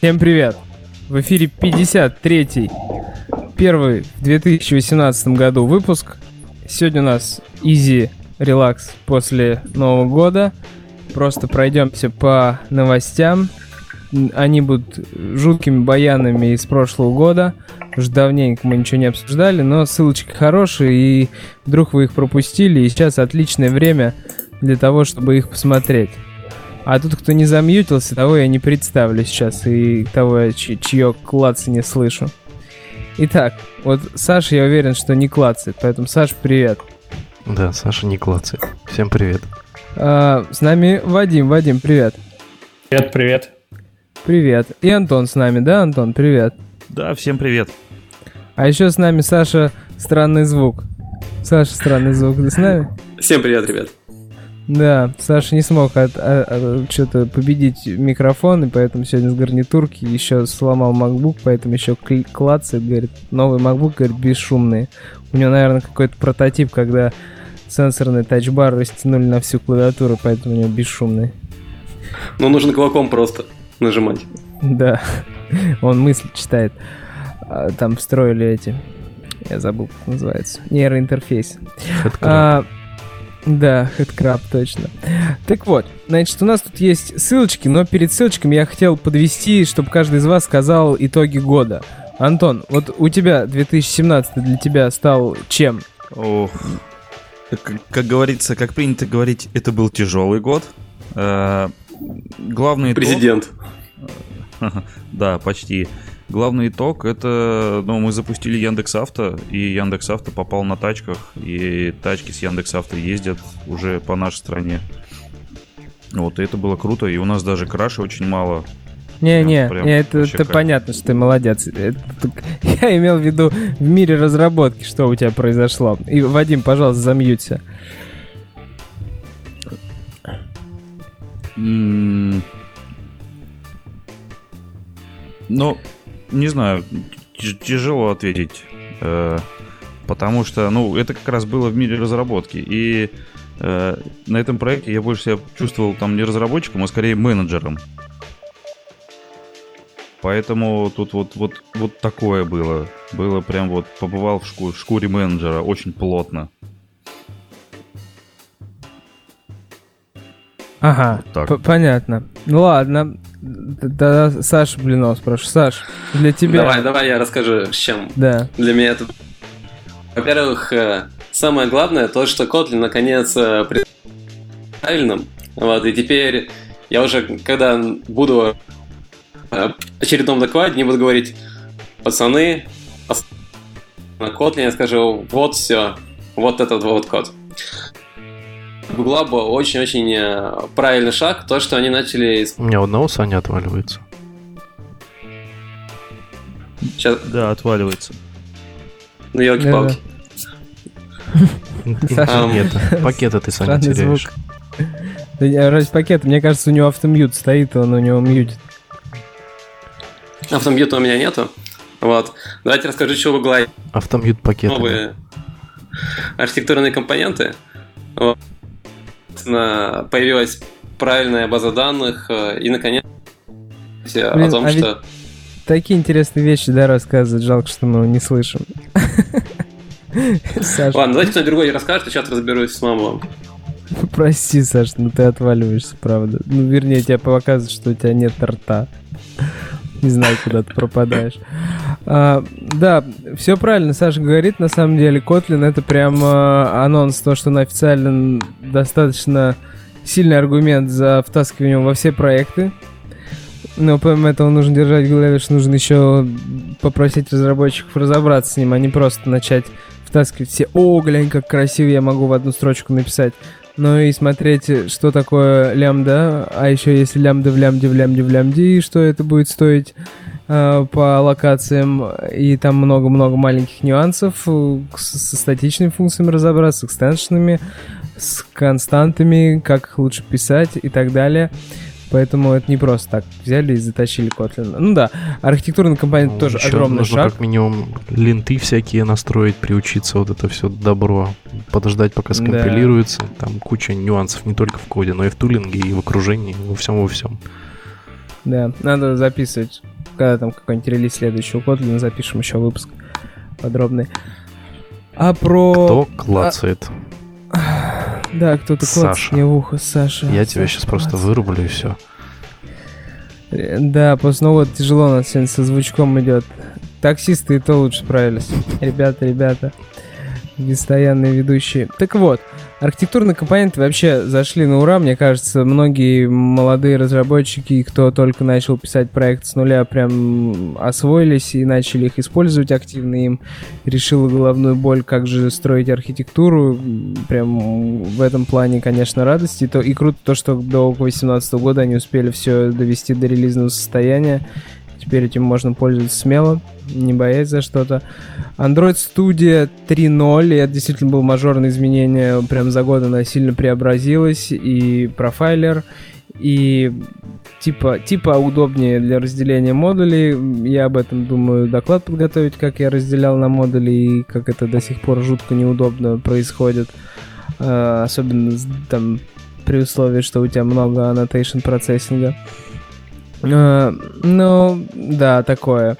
Всем привет! В эфире 53-й, первый в 2018 году выпуск. Сегодня у нас easy релакс после Нового года. Просто пройдемся по новостям. Они будут жуткими баянами из прошлого года. Уже давненько мы ничего не обсуждали, но ссылочки хорошие, и вдруг вы их пропустили, и сейчас отличное время для того, чтобы их посмотреть. А тут, кто не замьютился, того я не представлю сейчас, и того, чье клацы не слышу. Итак, вот Саша, я уверен, что не клацает, поэтому, Саш, привет. Да, Саша не клацает. Всем привет. А, с нами Вадим. Вадим, привет. Привет, привет. Привет. И Антон с нами, да, Антон? Привет. Да, всем привет. А еще с нами Саша Странный Звук. Саша Странный Звук, ты с нами? Всем привет, ребят. Да, Саша не смог от, от, от, что-то победить микрофон, и поэтому сегодня с гарнитурки еще сломал MacBook, поэтому еще клацает, говорит, новый MacBook, говорит, бесшумный. У него, наверное, какой-то прототип, когда сенсорный тачбар растянули на всю клавиатуру, поэтому у него бесшумный. Ну, нужно кулаком просто нажимать. Да, он мысли читает. А, там встроили эти, я забыл, как называется, нейроинтерфейс. А, да, Headcrab, точно. Так вот, значит, у нас тут есть ссылочки, но перед ссылочками я хотел подвести, чтобы каждый из вас сказал итоги года. Антон, вот у тебя 2017 для тебя стал чем? Ох, как, как говорится, как принято говорить, это был тяжелый год. Э, главный Президент. Да, почти. Главный итог это, ну, мы запустили Яндекс Авто, и Яндекс Авто попал на тачках, и тачки с Яндекс Авто ездят уже по нашей стране. Вот, и это было круто, и у нас даже краша очень мало. Не-не, не, это, это понятно, что ты молодец. Это, я имел в виду в мире разработки, что у тебя произошло. И, Вадим, пожалуйста, замьються. Mm. Ну, не знаю, тяжело ответить. Э, потому что, ну, это как раз было в мире разработки. И э, на этом проекте я больше себя чувствовал там не разработчиком, а скорее менеджером. Поэтому тут вот, вот, вот такое было. Было прям вот, побывал в шкуре, шкуре менеджера очень плотно. Ага, вот понятно. Ну ладно, да, Саша Блинов спрошу. Саш, для тебя... Давай, давай я расскажу, с чем. Да. Для меня это... Во-первых, э, самое главное то, что Kotlin наконец э, правильным. Вот, и теперь я уже, когда буду э, в очередном докладе, не буду говорить, пацаны, на Kotlin я скажу, вот все, вот этот вот код. Гугла был очень-очень э, правильный шаг, то, что они начали... У меня одного Саня отваливается. Сейчас... Да, отваливается. Ну, елки-палки. Нет, пакета ты, Саня, теряешь. Да ради пакета, мне кажется, у него автомьют стоит, он у него мьютит. Автомьюта у меня нету. Вот. Давайте расскажу, что в Гугла Автомьют пакет. Новые архитектурные компоненты. Вот появилась правильная база данных, э, и наконец Блин, о том, а что... Такие интересные вещи, да, рассказывают, жалко, что мы не слышим. Ладно, давайте кто-нибудь другой расскажет, а сейчас разберусь с мамой. Прости, Саш, ну ты отваливаешься, правда. Ну, вернее, тебе показывают, что у тебя нет рта. Не знаю, куда ты пропадаешь. А, да, все правильно Саша говорит. На самом деле, Kotlin это прям а, анонс, то, что он официально достаточно сильный аргумент за втаскивание во все проекты. Но помимо этого нужно держать в голове, что нужно еще попросить разработчиков разобраться с ним, а не просто начать втаскивать все «О, глянь, как красиво я могу в одну строчку написать». Ну и смотреть, что такое лямбда, а еще если лямбда в лямбде в лямбде в лямбде, и что это будет стоить по локациям, и там много-много маленьких нюансов, со статичными функциями разобраться, с экстеншенами, с константами, как их лучше писать и так далее. Поэтому это не просто так взяли и затащили Kotlin. Ну да, архитектурный компонент ну, тоже огромный нужно шаг. как минимум ленты всякие настроить, приучиться вот это все добро, подождать, пока скомпилируется. Да. Там куча нюансов не только в коде, но и в тулинге, и в окружении, во всем во всем. Да, надо записывать, когда там какой-нибудь релиз следующего Kotlin, запишем еще выпуск подробный. А про... Кто клацает? Да, кто-то клацает мне в ухо, Саша. Я тебя сейчас просто клацает. вырублю и все. Э, Да, после Нового года тяжело у нас сегодня со звучком идет. Таксисты и то лучше справились. Ребята, ребята. Постоянные ведущие. Так вот, архитектурные компоненты вообще зашли на ура. Мне кажется, многие молодые разработчики, кто только начал писать проект с нуля, прям освоились и начали их использовать активно. Им решила головную боль, как же строить архитектуру. Прям в этом плане, конечно, радости. То, и круто то, что до 2018 года они успели все довести до релизного состояния. Теперь этим можно пользоваться смело, не боясь за что-то. Android Studio 3.0, и это действительно было мажорное изменение, прям за год она сильно преобразилась, и профайлер, и типа, типа удобнее для разделения модулей. Я об этом думаю доклад подготовить, как я разделял на модули, и как это до сих пор жутко неудобно происходит. А, Особенно там при условии, что у тебя много annotation процессинга. Ну, да, такое.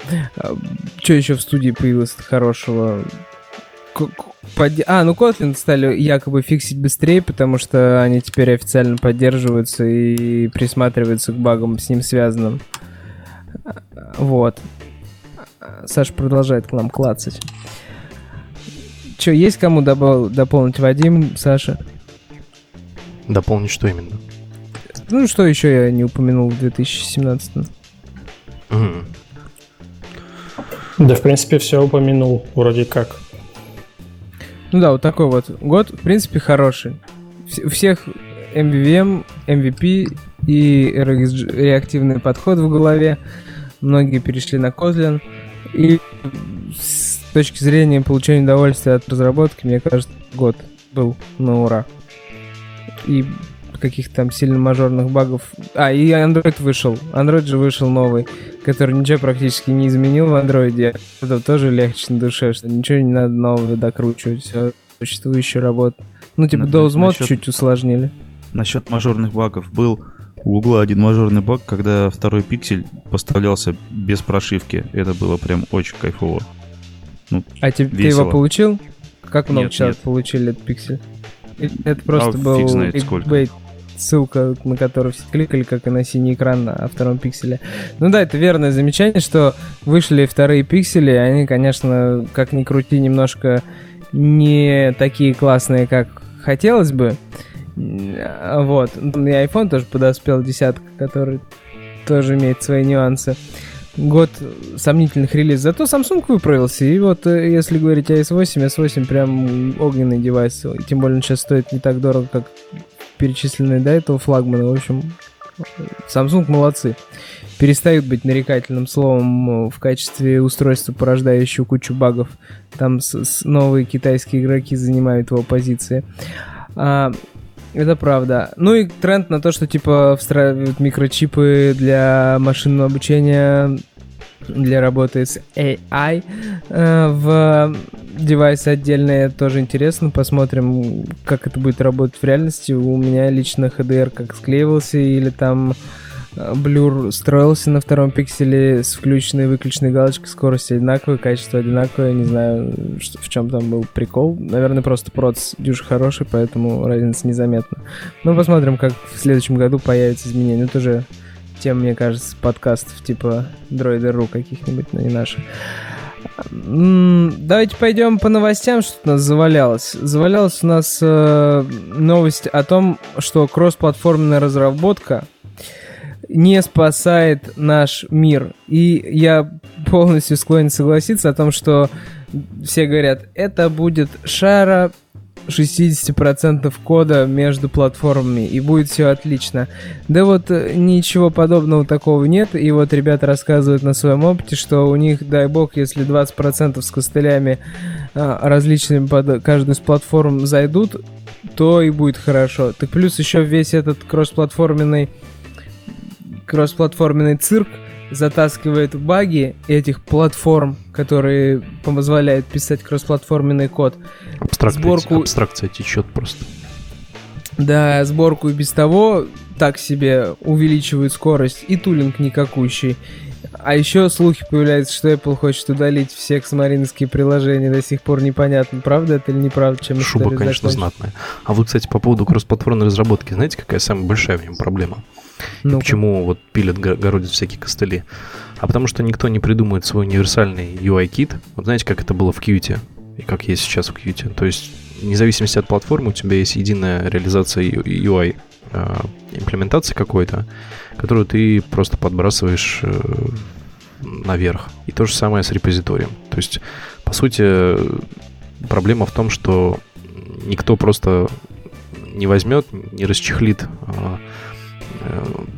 Что еще в студии появилось хорошего? А, ну Kotlin стали якобы фиксить быстрее, потому что они теперь официально поддерживаются и присматриваются к багам с ним связанным. Вот. Саша продолжает к нам клацать. Че, есть кому добав- дополнить Вадим, Саша? Дополнить что именно? Ну, что еще я не упомянул в 2017 М. Да, в принципе, все упомянул, вроде как. Ну да, вот такой вот год, в принципе, хороший. У всех MVVM, MVP и реактивный подход в голове. Многие перешли на Kotlin. И с точки зрения получения удовольствия от разработки, мне кажется, год был на ура. И каких-то там сильно мажорных багов. А, и Android вышел. Android же вышел новый, который ничего практически не изменил в Android. Это тоже легче на душе, что ничего не надо нового докручивать. Все существующая работа. Ну, типа, На- Dose Mod насчет- чуть усложнили. Насчет мажорных багов. Был у Гугла один мажорный баг, когда второй пиксель поставлялся без прошивки. Это было прям очень кайфово. А ты, ты его получил? Как много Нет, человек нет. получили этот пиксель? Или Это просто А, был фиг знает сколько. Ссылка, на которую все кликали, как и на синий экран на втором пикселе. Ну да, это верное замечание, что вышли вторые пиксели, они, конечно, как ни крути, немножко не такие классные, как хотелось бы. Вот. И iPhone тоже подоспел, десятка, который тоже имеет свои нюансы. Год сомнительных релизов. Зато Samsung выправился. И вот, э, если говорить о S8, S8 прям огненный девайс. Тем более он сейчас стоит не так дорого, как перечисленные до этого флагманы. В общем, Samsung молодцы. Перестают быть нарекательным словом э, в качестве устройства, порождающего кучу багов. Там с- с- новые китайские игроки занимают его позиции. А, это правда. Ну и тренд на то, что типа встраивают микрочипы для машинного обучения, для работы с AI э, в девайсы отдельные, тоже интересно. Посмотрим, как это будет работать в реальности. У меня лично HDR как склеивался или там э, блюр строился на втором пикселе с включенной и выключенной галочкой, скорость одинаковая, качество одинаковое, не знаю, что, в чем там был прикол. Наверное, просто проц дюж хороший, поэтому разница незаметна. Ну, посмотрим, как в следующем году появятся изменения. Это уже тем, мне кажется, подкастов типа Droider.ru каких-нибудь, но не наших. Давайте пойдем по новостям, что у нас завалялось. Завалялась у нас э, новость о том, что кроссплатформенная разработка не спасает наш мир. И я полностью склонен согласиться о том, что все говорят, это будет шара 60% кода между платформами, и будет все отлично. Да вот э, ничего подобного такого нет, и вот ребята рассказывают на своем опыте, что у них, дай бог, если 20% с костылями а, различными под каждую из платформ зайдут, то и будет хорошо. Так плюс еще весь этот кроссплатформенный кроссплатформенный цирк затаскивает баги этих платформ, которые позволяют писать кроссплатформенный код. Абстракция, Сборку- абстракция течет просто. Да, сборку и без того так себе увеличивают скорость, и тулинг никакущий. А еще слухи появляются, что Apple хочет удалить все эксмариновские приложения. До сих пор непонятно, правда это или неправда, чем Шуба, конечно, закончится. знатная. А вот, кстати, по поводу кроссплатформенной разработки, знаете, какая самая большая в нем проблема? Ну-ка. почему вот пилят, го- городят всякие костыли? А потому что никто не придумает свой универсальный UI-кит. Вот знаете, как это было в Qt и как есть сейчас в Qt. То есть, вне зависимости от платформы, у тебя есть единая реализация UI э, имплементации какой-то, которую ты просто подбрасываешь э, наверх. И то же самое с репозиторием. То есть, по сути, проблема в том, что никто просто не возьмет, не расчехлит а,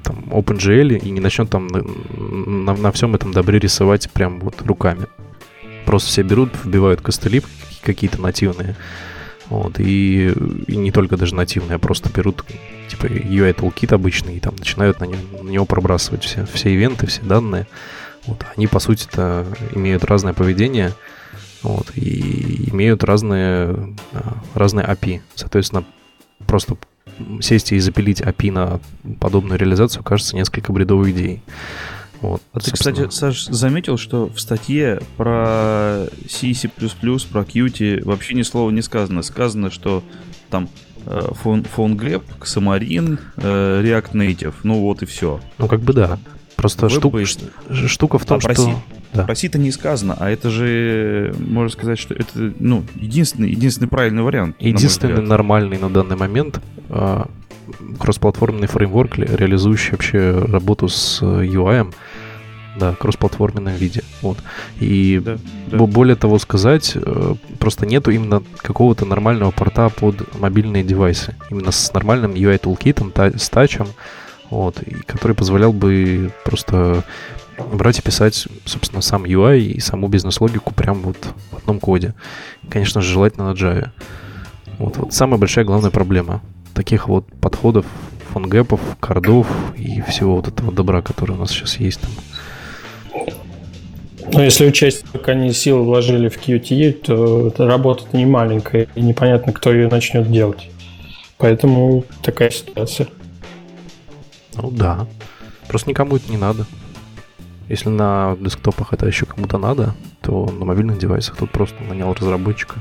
там OpenGL и не начнет там на, на- на всем этом добре рисовать прям вот руками. Просто все берут, вбивают костыли какие-то нативные. Вот, и, и не только даже нативные, а просто берут типа UI toolkit обычный и там начинают на, нем- на него пробрасывать все, все ивенты, все данные. Вот, они, по сути-то, имеют разное поведение, вот, и имеют разные, а, разные API. Соответственно, просто сесть и запилить API на подобную реализацию кажется несколько бредовой идеей. Вот, А ты, собственно. кстати, Саш, заметил, что в статье про C, C++, про Qt вообще ни слова не сказано. Сказано, что там э, фон, фон Xamarin, э, React Native, ну вот и все. Ну, как бы да. Просто штука, штука в том, А что... Да. Про C-то не сказано, а это же, можно сказать, что это, ну, единственный, единственный правильный вариант. на Единственный взгляд. нормальный на данный момент а, кроссплатформенный фреймворк, ре- реализующий вообще работу с э, UI, да, кроссплатформенном виде. Вот. И Да, да. бо- более того сказать, э, просто нету именно какого-то нормального порта под мобильные девайсы. Именно с нормальным UI тулкитом, та- с тачем, вот, и который позволял бы просто брать и писать, собственно, сам UI и саму бизнес-логику прям вот в одном коде. Конечно же, желательно на Java. Вот, вот самая большая главная проблема таких вот подходов, фонгэпов, кардов и всего вот этого добра, который у нас сейчас есть там. Но если учесть, сколько они сил вложили в QTE, то эта работа не маленькая, и непонятно, кто ее начнет делать. Поэтому такая ситуация. Ну да. Просто никому это не надо. Если на десктопах это еще кому-то надо, то на мобильных девайсах тут просто нанял разработчика.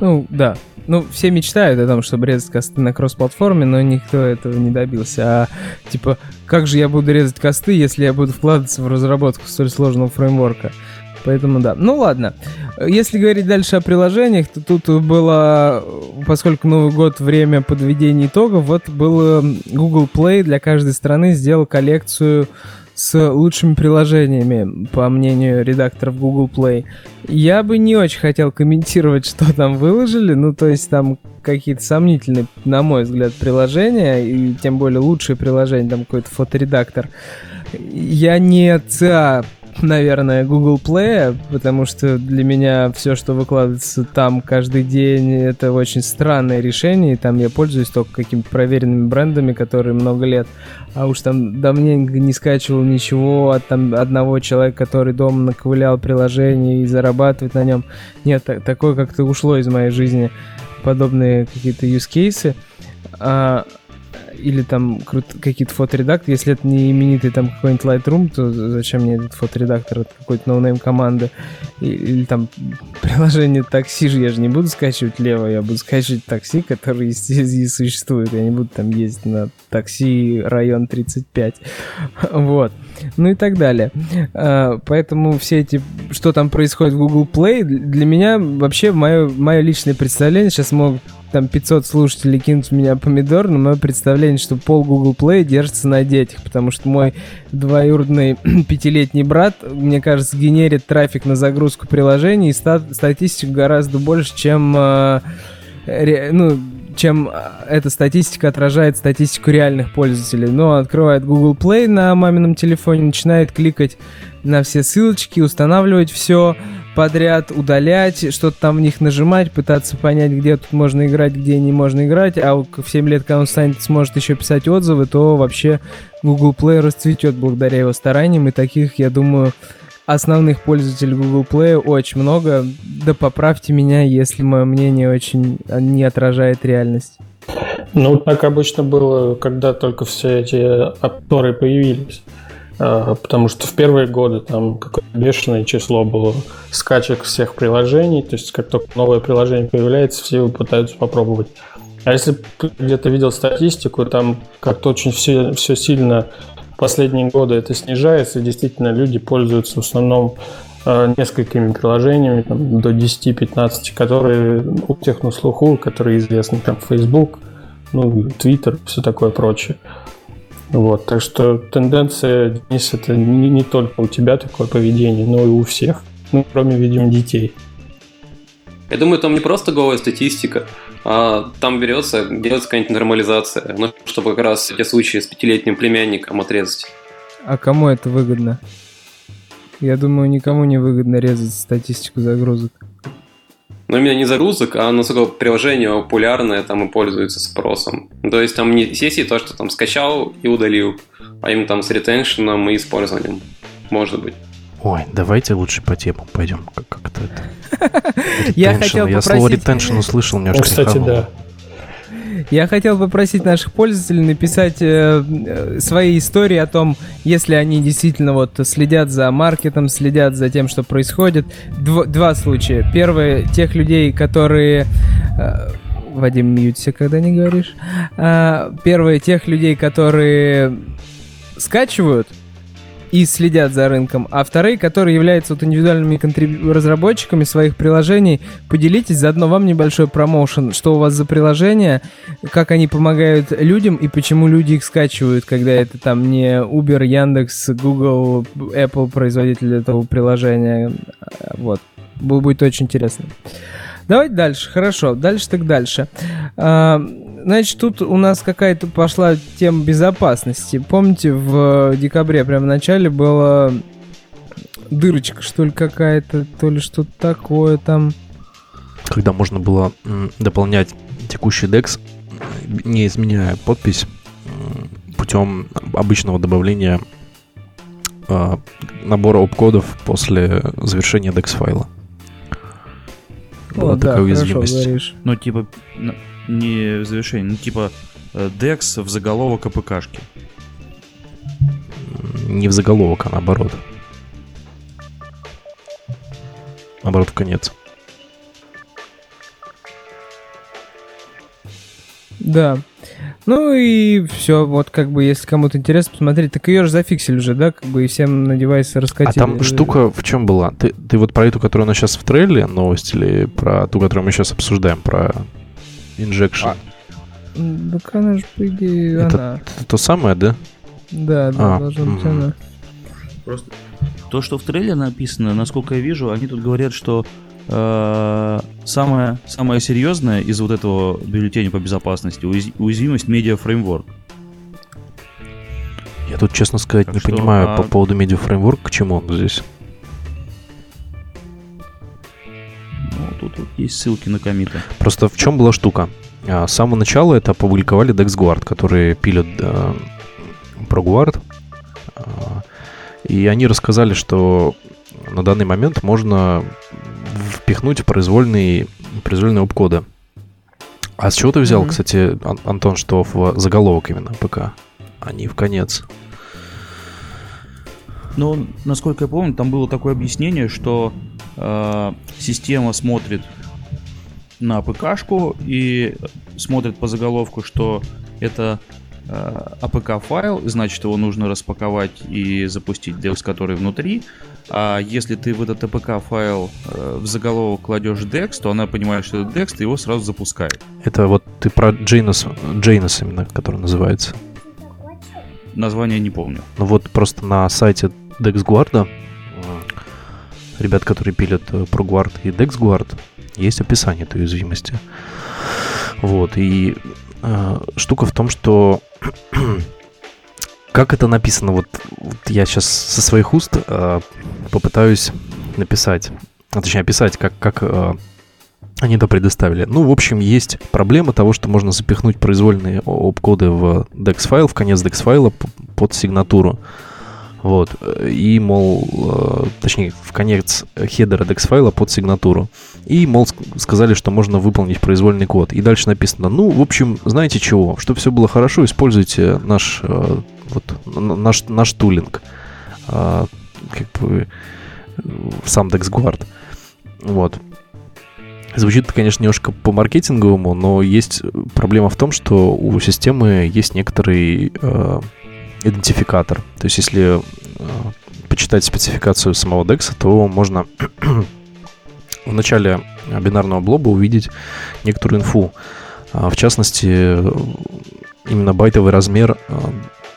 Ну, да. Ну, все мечтают о том, чтобы резать косты на кросс-платформе, но никто этого не добился. А, типа, как же я буду резать косты, если я буду вкладываться в разработку столь сложного фреймворка? Поэтому да. Ну ладно. Если говорить дальше о приложениях, то тут было, поскольку Новый год время подведения итогов, вот был Google Play для каждой страны сделал коллекцию с лучшими приложениями, по мнению редакторов Google Play. Я бы не очень хотел комментировать, что там выложили, ну, то есть там какие-то сомнительные, на мой взгляд, приложения, и тем более лучшие приложения, там какой-то фоторедактор. Я не ЦА наверное, Google Play, потому что для меня все, что выкладывается там каждый день, это очень странное решение, и там я пользуюсь только какими-то проверенными брендами, которые много лет, а уж там давненько не скачивал ничего от там одного человека, который дома наковылял приложение и зарабатывает на нем. Нет, так- такое как-то ушло из моей жизни, подобные какие-то use cases. А, или там крут- какие-то фоторедакторы. Если это не именитый там какой-нибудь Lightroom, то зачем мне этот фоторедактор от какой-то no-name команды? И- Или, там приложение такси же я же не буду скачивать лево, я буду скачивать такси, и, и существует. Я не буду там ездить на такси район 35. Вот. Ну и так далее. А, Поэтому все эти, что там происходит в Google Play, для меня вообще мое, мое личное представление, сейчас могут там 500 слушателей кинуть в меня помидор, но мое представление, что пол Google Play держится на детях, потому что мой двоюродный пятилетний брат, мне кажется, генерит трафик на загрузку приложений и ста- статистику гораздо больше, чем э, ре- ну, чем э, эта статистика отражает статистику реальных пользователей. Но открывает Google Play на мамином телефоне, начинает кликать на все ссылочки, устанавливать все подряд, удалять, что-то там в них нажимать, пытаться понять, где тут можно играть, где не можно играть, а в 7 лет, когда он станет, сможет еще писать отзывы, то вообще Google Play расцветет благодаря его стараниям, и таких, я думаю, основных пользователей Google Play очень много. Да поправьте меня, если мое мнение очень не отражает реальность. Ну, так обычно было, когда только все эти апторы появились. А, потому что в первые годы там какое-то бешеное число было скачек всех приложений. То есть, как только новое приложение появляется, все пытаются попробовать. А если где-то видел статистику, там как-то очень все, все сильно последние годы это снижается, и действительно люди пользуются в основном э, несколькими приложениями, там, до 10-15, которые у тех на слуху, которые известны, там, Facebook, ну, Twitter, все такое прочее. Вот, так что тенденция, Денис, это не, не только у тебя такое поведение, но и у всех. Ну, кроме, видимо, детей. Я думаю, там не просто голая статистика, а там берется, делается какая-нибудь нормализация, ну, чтобы как раз эти случаи с пятилетним племянником отрезать. А кому это выгодно? Я думаю, никому не выгодно резать статистику загрузок. Но именно не загрузок, а насколько приложение популярное там и пользуется спросом. То есть там не сессии то, что там скачал и удалил, а именно там с ретеншеном и использованием. Может быть. Ой, давайте лучше по темам пойдем. Как- Как-то это. Я хотел Я слово retention услышал, мне Ну, кстати, да. Я хотел попросить наших пользователей написать э, э, свои истории о том, если они действительно вот следят за маркетом, следят за тем, что происходит. Дв- два случая. Первый тех людей, которые э, Вадим, мьються, когда не говоришь. А, первое, тех людей, которые скачивают и следят за рынком, а вторые, которые являются вот индивидуальными разработчиками своих приложений. Поделитесь, заодно вам небольшой промоушен, что у вас за приложения, как они помогают людям и почему люди их скачивают, когда это там не Uber, Яндекс, Google, Apple производитель этого приложения. А, Вот. Бу- Будет очень интересно. Давайте дальше. Хорошо. Дальше так дальше. Значит, тут у нас какая-то пошла тема безопасности. Помните, в декабре, прямо в начале, была дырочка, что ли, какая-то, то ли что-то такое там. Когда можно было дополнять текущий DEX, не изменяя подпись, путем обычного добавления а, набора опкодов после завершения DEX файла. Была О, да, такая хорошо уязвимость. Ну, типа, не в завершении, ну, типа, э, DEX в заголовок АПКшки. Не в заголовок, а наоборот. Наоборот, в конец. Да. Ну и все, вот как бы, если кому-то интересно посмотреть, так ее же зафиксили уже, да, как бы и всем на девайсы А раскатили. там штука в чем была? Ты, ты вот про эту, которая у нас сейчас в трейле, новость, или про ту, которую мы сейчас обсуждаем, про инжекшн? А, Так она же, по идее, Это- она. Это то самое, да? Да, да, А, должна быть она. Просто то, что в трейлере написано, насколько я вижу, они тут говорят, что э, самое, самое серьезное из вот этого бюллетеня по безопасности уяз- уязвимость медиа фреймворк. Я тут, честно сказать, Так не что, понимаю а- по поводу Framework, к чему он здесь. Тут вот есть ссылки на комиты. Просто в чем была штука? А, С самого начала это опубликовали DexGuard, которые пилят э, ProGuard. А, И они рассказали, что на данный момент можно впихнуть произвольные, произвольные опкоды. А с чего ты взял, Мгм. кстати, Ан- Антон, что в заголовок именно ПК, а не в конец? Но, насколько я помню, там было такое объяснение, что э, система смотрит на АПКшку и смотрит по заголовку, что это э, APK-файл, значит, его нужно распаковать и запустить DEX, который внутри. А если ты в этот APK-файл э, в заголовок кладешь DEX, то она понимает, что это DEX, и его сразу запускает. Это вот ты про Джейнос, Джейнос именно, который называется. Название не помню. Ну вот просто на сайте DexGuard, ребят, которые пилят э, ProGuard и DexGuard, есть описание этой уязвимости. Вот, и э, штука в том, что как это написано, вот, вот я сейчас со своих уст э, попытаюсь написать, а точнее описать, как, как э, они это предоставили. Ну, в общем, есть проблема того, что можно запихнуть произвольные опкоды в DEX-файл, в конец DEX-файла под сигнатуру. Вот. И, мол, э, точнее, в конец хедера DEX файла под сигнатуру. И, мол, сказали, что можно выполнить произвольный код. И дальше написано, ну, в общем, знаете чего, чтобы все было хорошо, используйте наш, э, вот, наш, наш tooling. А, как бы сам DexGuard. Вот. Звучит, конечно, немножко по маркетинговому, но есть проблема в том, что у системы есть некоторый э, идентификатор. То есть, если э, почитать спецификацию самого DEX, то можно в начале бинарного блоба увидеть некоторую инфу. А, в частности, именно байтовый размер, э,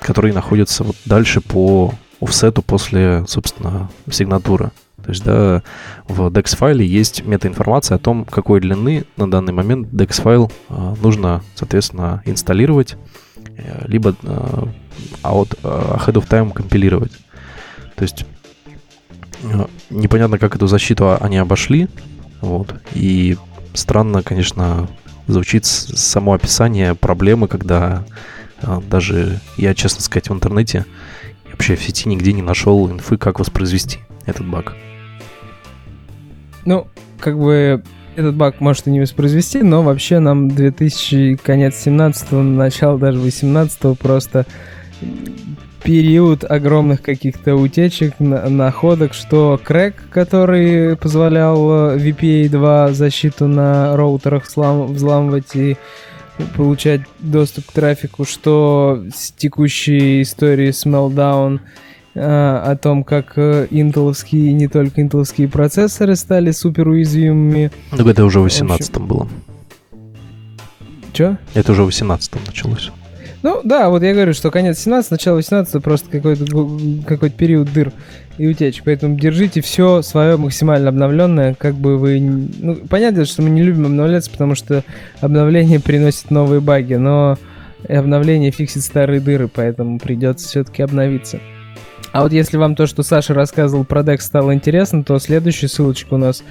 который находится вот дальше по офсету после, собственно, сигнатуры. То есть, да, в DEX-файле есть метаинформация о том, какой длины на данный момент DEX-файл э, нужно, соответственно, инсталлировать, э, либо э, out, ahead of time компилировать. То есть, непонятно, как эту защиту они обошли, вот, и странно, конечно, звучит само описание проблемы, когда даже я, честно сказать, в интернете вообще в сети нигде не нашел инфы, как воспроизвести этот баг. Ну, как бы этот баг может и не воспроизвести, но вообще нам 2000, конец 17 начало даже 18 просто период огромных каких-то утечек, находок, что крэк, который позволял э, VPA 2 защиту на роутерах взламывать и получать доступ к трафику, что с текущей историей с Meltdown — о том, как э, интеловские и не только интеловские процессоры стали супер уязвимыми. Ну, это уже в 18-м было. Че? Это уже в 18-м началось. Ну, да, вот я говорю, что конец 17, начало 18 просто какой-то какой период дыр и утечек. Поэтому держите все свое максимально обновленное, как бы вы... Ну, понятно, что мы не любим обновляться, потому что обновление приносит новые баги, но обновление фиксит старые дыры, поэтому придется все-таки обновиться. А вот если вам то, что Саша рассказывал про DEX стало интересно, то следующая ссылочка у нас,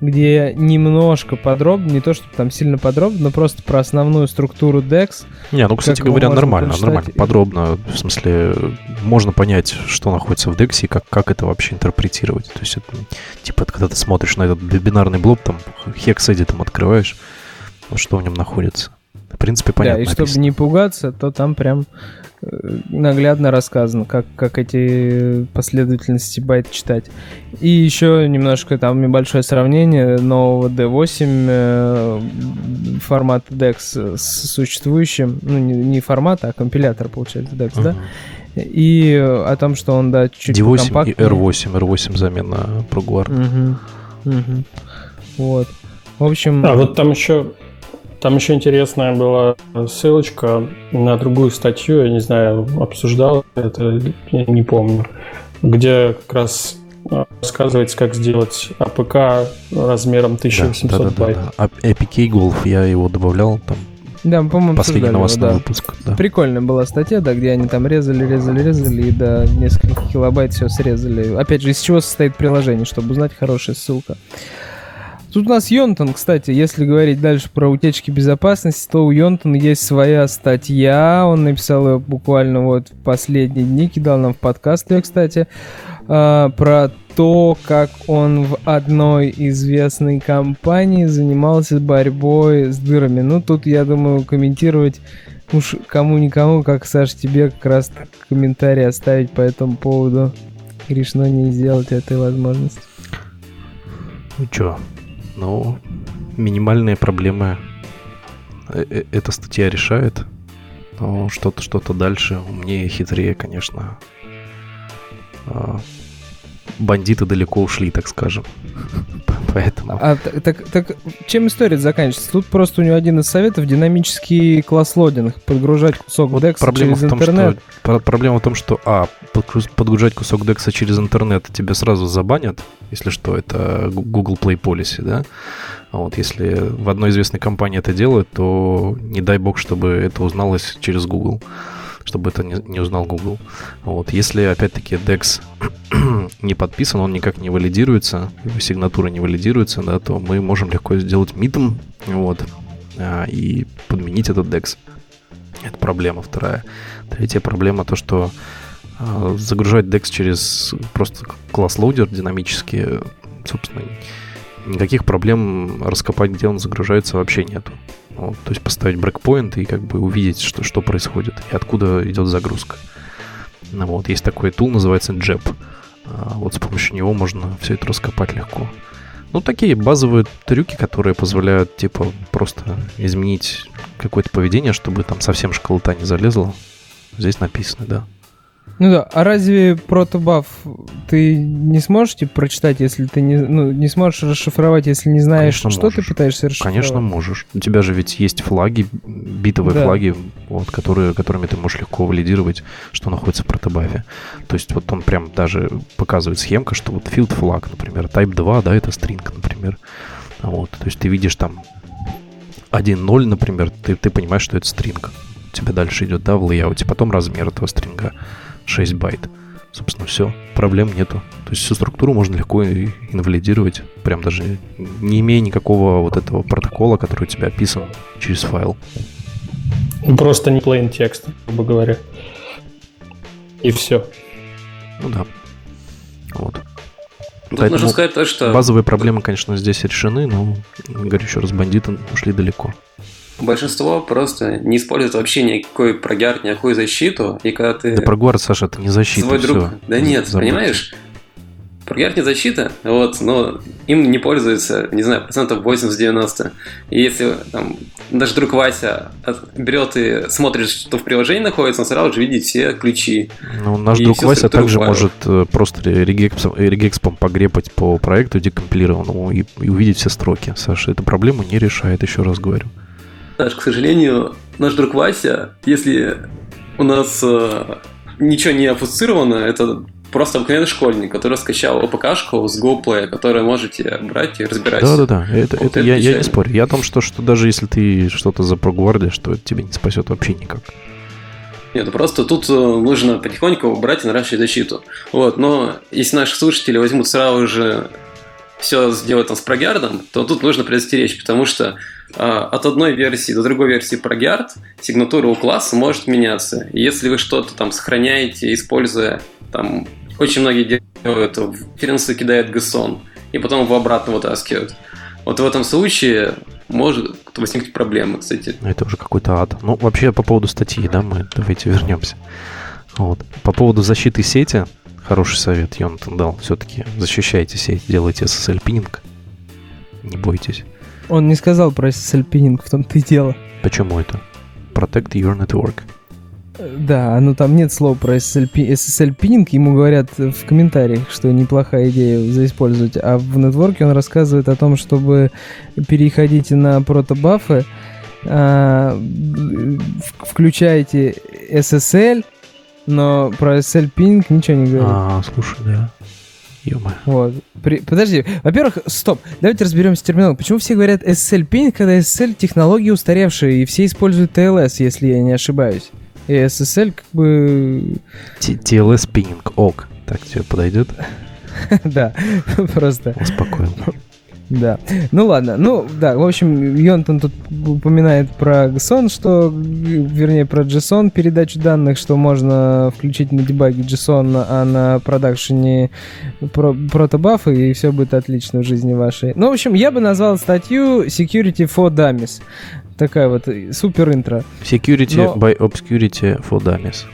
где немножко подробно, не то, чтобы там сильно подробно, но просто про основную структуру DEX. Не, ну, кстати говоря, нормально, нормально, подробно. В смысле, можно понять, что находится в DEX и как, как это вообще интерпретировать. То есть, это, типа, когда ты смотришь на этот бинарный блок, там, хекс там открываешь, вот что в нем находится. В принципе, понятно. Да, и чтобы не пугаться, то там прям наглядно рассказано, как, как эти последовательности байт читать. И еще немножко там небольшое сравнение нового D8 э, формата DEX с существующим, ну не, не формата, а компилятор получается DEX, uh-huh. да? И о том, что он, да, чуть D8 компактнее. и R8, R8 замена ProGuard. Uh-huh. Uh-huh. Вот. В общем... А, вот там еще там еще интересная была ссылочка на другую статью, я не знаю, обсуждал это, я не помню, где как раз а, рассказывается, как сделать APK размером 1800 да, да, да, байт. Да, да. APK Golf, я его добавлял там да, по-моему, Последний новостной его, да. выпуск. Да. Прикольная была статья, да, где они там резали, резали, резали, и до нескольких килобайт все срезали. Опять же, из чего состоит приложение, чтобы узнать, хорошая ссылка. Тут у нас Йонтон, кстати, если говорить дальше про утечки безопасности, то у Йонтона есть своя статья, он написал ее буквально вот в последние дни, кидал нам в подкаст ее, кстати, а, про то, как он в одной известной компании занимался борьбой с дырами. Ну, тут, я думаю, комментировать уж кому-никому, как, Саш, тебе как раз комментарий оставить по этому поводу. Грешно не сделать этой возможности. Ну чё, но минимальные проблемы э, э, эта статья решает. Но что-то что-то дальше умнее, хитрее, конечно. Бандиты далеко ушли, так скажем. Поэтому. А так, так чем история заканчивается? Тут просто у него один из советов динамический класс лодинг. Подгружать кусок вот DEX через том, интернет. Что, проблема в том, что А, подгружать кусок DEX через интернет тебе сразу забанят, если что, это Google Play Policy, да? А вот если в одной известной компании это делают, то не дай бог, чтобы это узналось через Google чтобы это не, не узнал Google. Вот. Если, опять-таки, DEX не подписан, он никак не валидируется, его сигнатура не валидируется, да, то мы можем легко сделать митом, вот, а, и подменить этот DEX. Это проблема вторая. Третья проблема то, что А загружать DEX через просто class loader динамически, собственно, никаких проблем раскопать, где он загружается, вообще нету. Вот, то есть поставить брекпоинт и как бы увидеть, что, что происходит и откуда идет загрузка. Ну, вот, есть такой tool, называется JEB. А, вот с помощью него можно все это раскопать легко. Ну, такие базовые трюки, которые позволяют, типа, просто изменить какое-то поведение, чтобы там совсем школота не залезла. Здесь написано, да. Ну да, а разве протобаф ты не сможешь типа, прочитать, если ты не, ну, не сможешь расшифровать, если не знаешь, Конечно, что можешь. ты пытаешься расшифровать? Конечно, можешь. У тебя же ведь есть флаги, битовые Да. флаги, вот, которые, которыми ты можешь легко валидировать, что находится в протобафе. То есть вот он прям даже показывает схемка, что вот field flag, например, type 2, да, это string, например. Вот, то есть ты видишь там 1.0, например, ты, ты понимаешь, что это string. У тебя дальше идет, да, в layout е, потом размер этого string а 6 байт. Собственно, все, проблем нету. То есть всю структуру можно легко инвалидировать, прям даже не имея никакого вот этого протокола, который у тебя описан через файл. Просто не plain текст, грубо говоря. И все. Ну да. Вот. Тут Поэтому нужно сказать то, что Базовые проблемы, конечно, здесь решены, но, говорю еще раз, бандиты ушли далеко. Большинство просто не использует вообще никакой прогиард, никакую защиту, и когда ты Да про Guard, Саша, это не защита. свой друг... Да нет, Забудьте. понимаешь? Прогиард не защита, вот, но им не пользуется, не знаю, процентов 80-90. И если там даже друг Вася берет и смотрит, что в приложении находится, он сразу же видит все ключи. Ну, наш И друг Вася также файла. может э, просто регекспом, регекспом погрепать по проекту декомпилированному и, и увидеть все строки. Саша, эту проблему не решает, еще раз говорю. Даже, к сожалению, наш друг Вася, если у нас э, ничего не офуцировано, это просто обыкновенный школьник, который скачал ОПК-шку с GoPlay, которую можете брать и разбирать. Да-да-да, это, Вот это это я, я не спорю. Я о том, что, что даже если ты что-то запрогвардишь, что это тебе не спасет вообще никак. Нет, просто тут э, нужно потихоньку брать и наращивать защиту. Вот, но если наши слушатели возьмут сразу же все сделать там с прогиардом, то тут нужно предостеречь, потому что э, от одной версии до другой версии прогиард сигнатура у класса может меняться. И если вы что-то там сохраняете, используя там очень многие делают, в кидают GSON, и потом его обратно вытаскивают. Вот в этом случае может возникнуть проблемы, кстати. Ну, Это уже какой-то ад. Ну, вообще, по поводу статьи, да, мы давайте вернемся. Вот. По поводу защиты сети, хороший совет Йонатан дал. Все-таки защищайте сеть, делайте SSL-пининг. Не бойтесь. Он не сказал про SSL пининг, в том-то и дело. Почему это? Protect your network. Э, Да, ну там нет слова про SSL, SSL пининг, ему говорят в комментариях, что неплохая идея заиспользовать, а в нетворке он рассказывает о том, чтобы переходите на протобафы, а, включайте SSL, но про SSL пининг ничего не говорит. А, слушай, да. ё Вот. При- Подожди, во-первых, стоп, давайте разберемся с терминалом. Почему все говорят SSL пинг, когда SSL технологии устаревшие, и все используют TLS, если я не ошибаюсь. И SSL как бы... TLS пининг, ок. Так тебе подойдет? да, просто, Успокоил. Да. Ну ладно, ну да, в общем, Йонтон тут упоминает про JSON, что, вернее, про JSON передачу данных, что можно включить на дебаге JSON, а на продакшене про протобафы, и все будет отлично в жизни вашей. Ну, в общем, я бы назвал статью Security for Dummies. Такая вот э, супер интро. Security Но- by obscurity for dummies.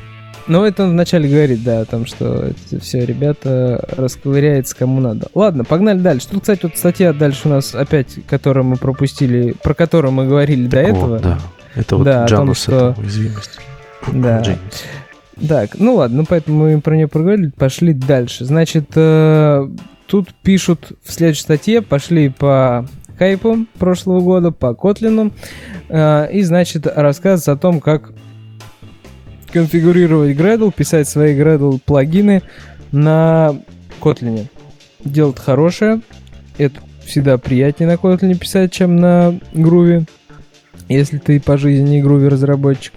Но это он вначале говорит, да, о том, что все, ребята, расковыряется кому надо. Ладно, погнали дальше. Тут, кстати, вот статья дальше у нас опять, которую мы пропустили, про которую мы говорили до Так этого. вот, да. Это вот Да, Джанус, что- это уязвимость. Да. Джеймс. Так, ну ладно, ну поэтому мы про нее проговорили, пошли дальше. Значит, э, тут пишут в следующей статье, пошли по хайпу прошлого года, по Котлину, э, и, значит, рассказывается о том, как конфигурировать Gradle, писать свои Gradle плагины на Kotlin. Дело хорошее, это всегда приятнее на Kotlin писать, чем на Groovy, если ты по жизни не Groovy разработчик.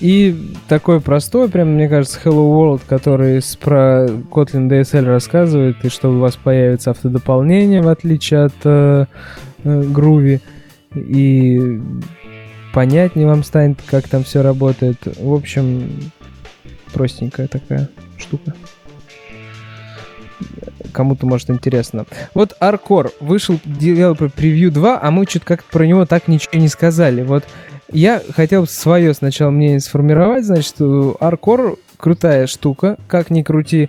И такой простой, прям, мне кажется, Hello World, который про Kotlin DSL рассказывает, и что у вас появится автодополнение, в отличие от э, э, Groovy. И понятнее вам станет, как там все работает. В общем, простенькая такая штука. Кому-то может интересно. Вот Аркор вышел Developer Preview 2, а мы что-то как-то про него так ничего не сказали. Вот я хотел свое сначала мнение сформировать. Значит, Аркор крутая штука, как ни крути.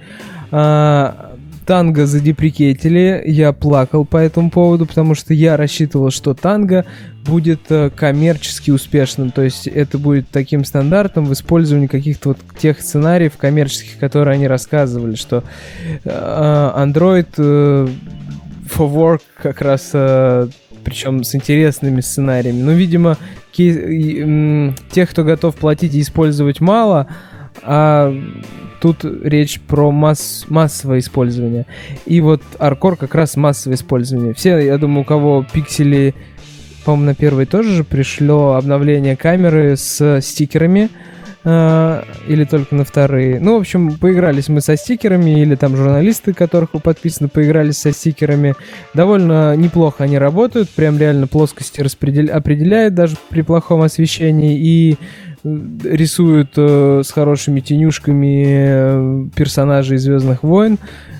А, Танго задеприкетили, я плакал по этому поводу, потому что я рассчитывал, что танго будет э, коммерчески успешным, то есть это будет таким стандартом в использовании каких-то вот тех сценариев коммерческих, которые они рассказывали, что э, Android э, for Work как раз причем с интересными сценариями. Ну, видимо, тех, кто готов платить и использовать мало, а тут речь про масс, массовое использование. И вот Аркор как раз массовое использование. Все, я думаю, у кого пиксели, по-моему, на первый тоже же пришло обновление камеры с стикерами, Uh, или только на вторые. Ну, в общем, поигрались мы со стикерами, или там журналисты, которых подписаны, поигрались со стикерами. Довольно неплохо они работают, прям реально плоскости распредел... определяют даже при плохом освещении, и рисуют э, с хорошими тенюшками э, персонажей Звездных войн.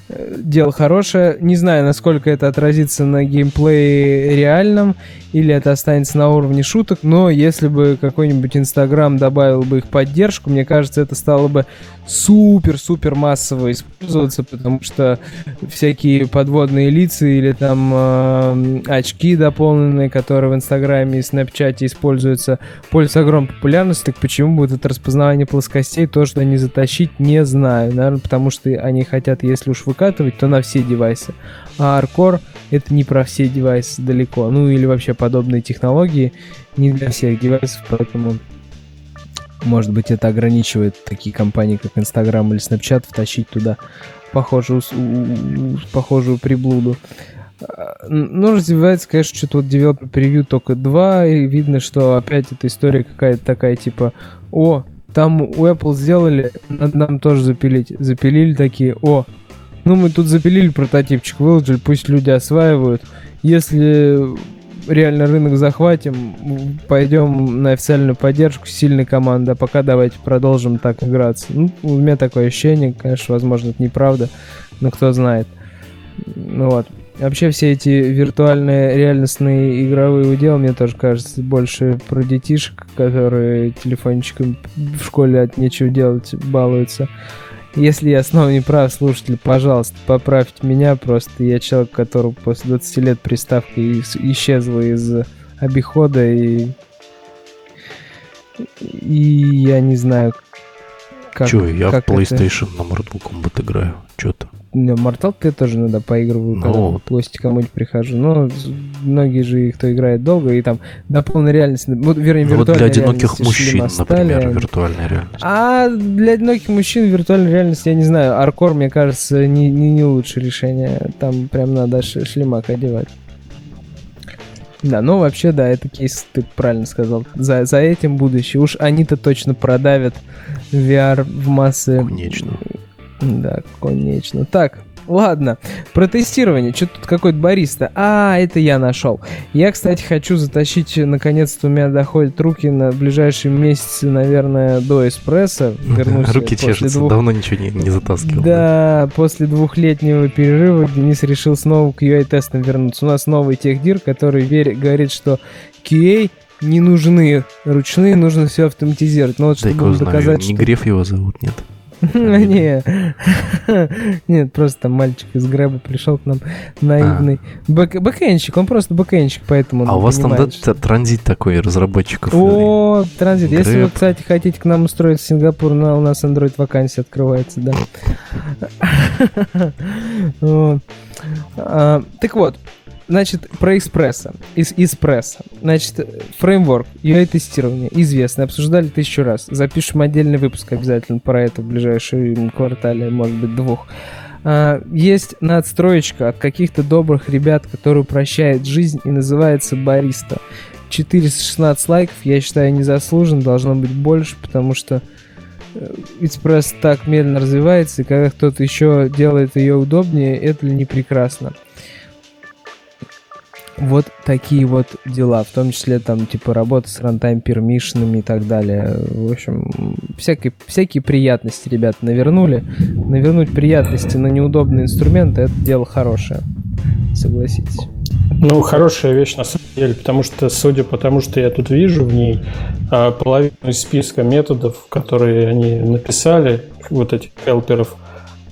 Э, дело хорошее. Не знаю, насколько это отразится на геймплее реальном, или это останется на уровне шуток, но если бы какой-нибудь Инстаграм добавил бы их поддержку, мне кажется, это стало бы супер-супер массово использоваться, потому что всякие подводные лица или там э, очки дополненные, которые в Инстаграме и Снапчате используются, пользуются огромной популярностью, так почему будет это распознавание плоскостей тоже не затащить, не знаю. Наверное, потому что они хотят, если уж выкатывать, то на все девайсы. А Arcore это не про все девайсы далеко. Ну или вообще подобные технологии не для всех девайсов, поэтому может быть, это ограничивает такие компании, как Instagram или Snapchat, втащить туда похожую, похожую приблуду. Ну, развивается, конечно, что-то вот Developer Preview только 2, и видно, что опять эта история какая-то такая, типа, о, там у Apple сделали, надо нам тоже запилить. Запилили такие, о, ну мы тут запилили прототипчик, выложили, пусть люди осваивают. Если реально рынок захватим, пойдем на официальную поддержку сильной команды, а пока давайте продолжим так играться. Ну, у меня такое ощущение, конечно, возможно, это неправда, но кто знает. Ну вот. Вообще все эти виртуальные реальностные игровые уделы, мне тоже кажется, больше про детишек, которые телефончиком в школе от нечего делать балуются. Если я снова не прав, слушатель, пожалуйста, поправьте меня. Просто я человек, который после 20 лет приставка исчезла из обихода, и... И я не знаю, как... Че, я как в PlayStation это... на Mortal Kombat играю. Че-то. Не, Mortal я тоже иногда поигрываю, ну, когда вот. в гости кому-нибудь прихожу. Но многие же, кто играет долго, и там до полной реальности, вот, вернее, ну, вот для одиноких мужчин, например, виртуальная реальность. А для одиноких мужчин виртуальная реальность, я не знаю, Аркор, мне кажется, не, не, не лучшее решение. Там прям надо шлемак одевать. Да, ну вообще, да, это кейс, ты правильно сказал. За, за этим будущее. Уж они-то точно продавят VR в массы. Конечно. Да, конечно. Так, Ладно, про тестирование. Что тут какой-то бариста? А, это я нашел. Я, кстати, хочу затащить, наконец-то у меня доходят руки на ближайшие месяцы, наверное, до эспрессо. Вернусь руки чешутся, двух... давно ничего не, не затаскивал. Да, после двухлетнего перерыва Денис решил снова к QA-тестам вернуться. У нас новый техдир, который верит, говорит, что QA не нужны ручные, нужно все автоматизировать. Но вот чтобы доказать, Не что... Греф его зовут, нет. Не, нет, просто там мальчик из Грэба пришел к нам наивный. А. Бэкэнщик, он просто бэкэнщик, поэтому А у вас там транзит такой разработчиков? О, транзит. Если вы, кстати, хотите к нам устроить в Сингапур, у нас Android вакансия открывается, да. А, так вот, Значит, про экспресса. Из эспресса. Значит, фреймворк, UI-тестирование, известно, обсуждали тысячу раз. Запишем отдельный выпуск обязательно про это в ближайшем квартале, может быть, двух. А, есть надстроечка от каких-то добрых ребят, которые упрощает жизнь и называется бариста. 416 лайков, я считаю, не заслужен, должно быть больше, потому что экспресс так медленно развивается, и когда кто-то еще делает ее удобнее, это ли не прекрасно. Вот такие вот дела, в том числе там типа работа с рантайм пермишинами и так далее. В общем, всякие, всякие приятности ребята навернули. Навернуть приятности на неудобные инструменты это дело хорошее. Согласитесь. Ну, хорошая вещь на самом деле, потому что, судя по тому, что я тут вижу в ней, а, половину из списка методов, которые они написали, вот этих хелперов,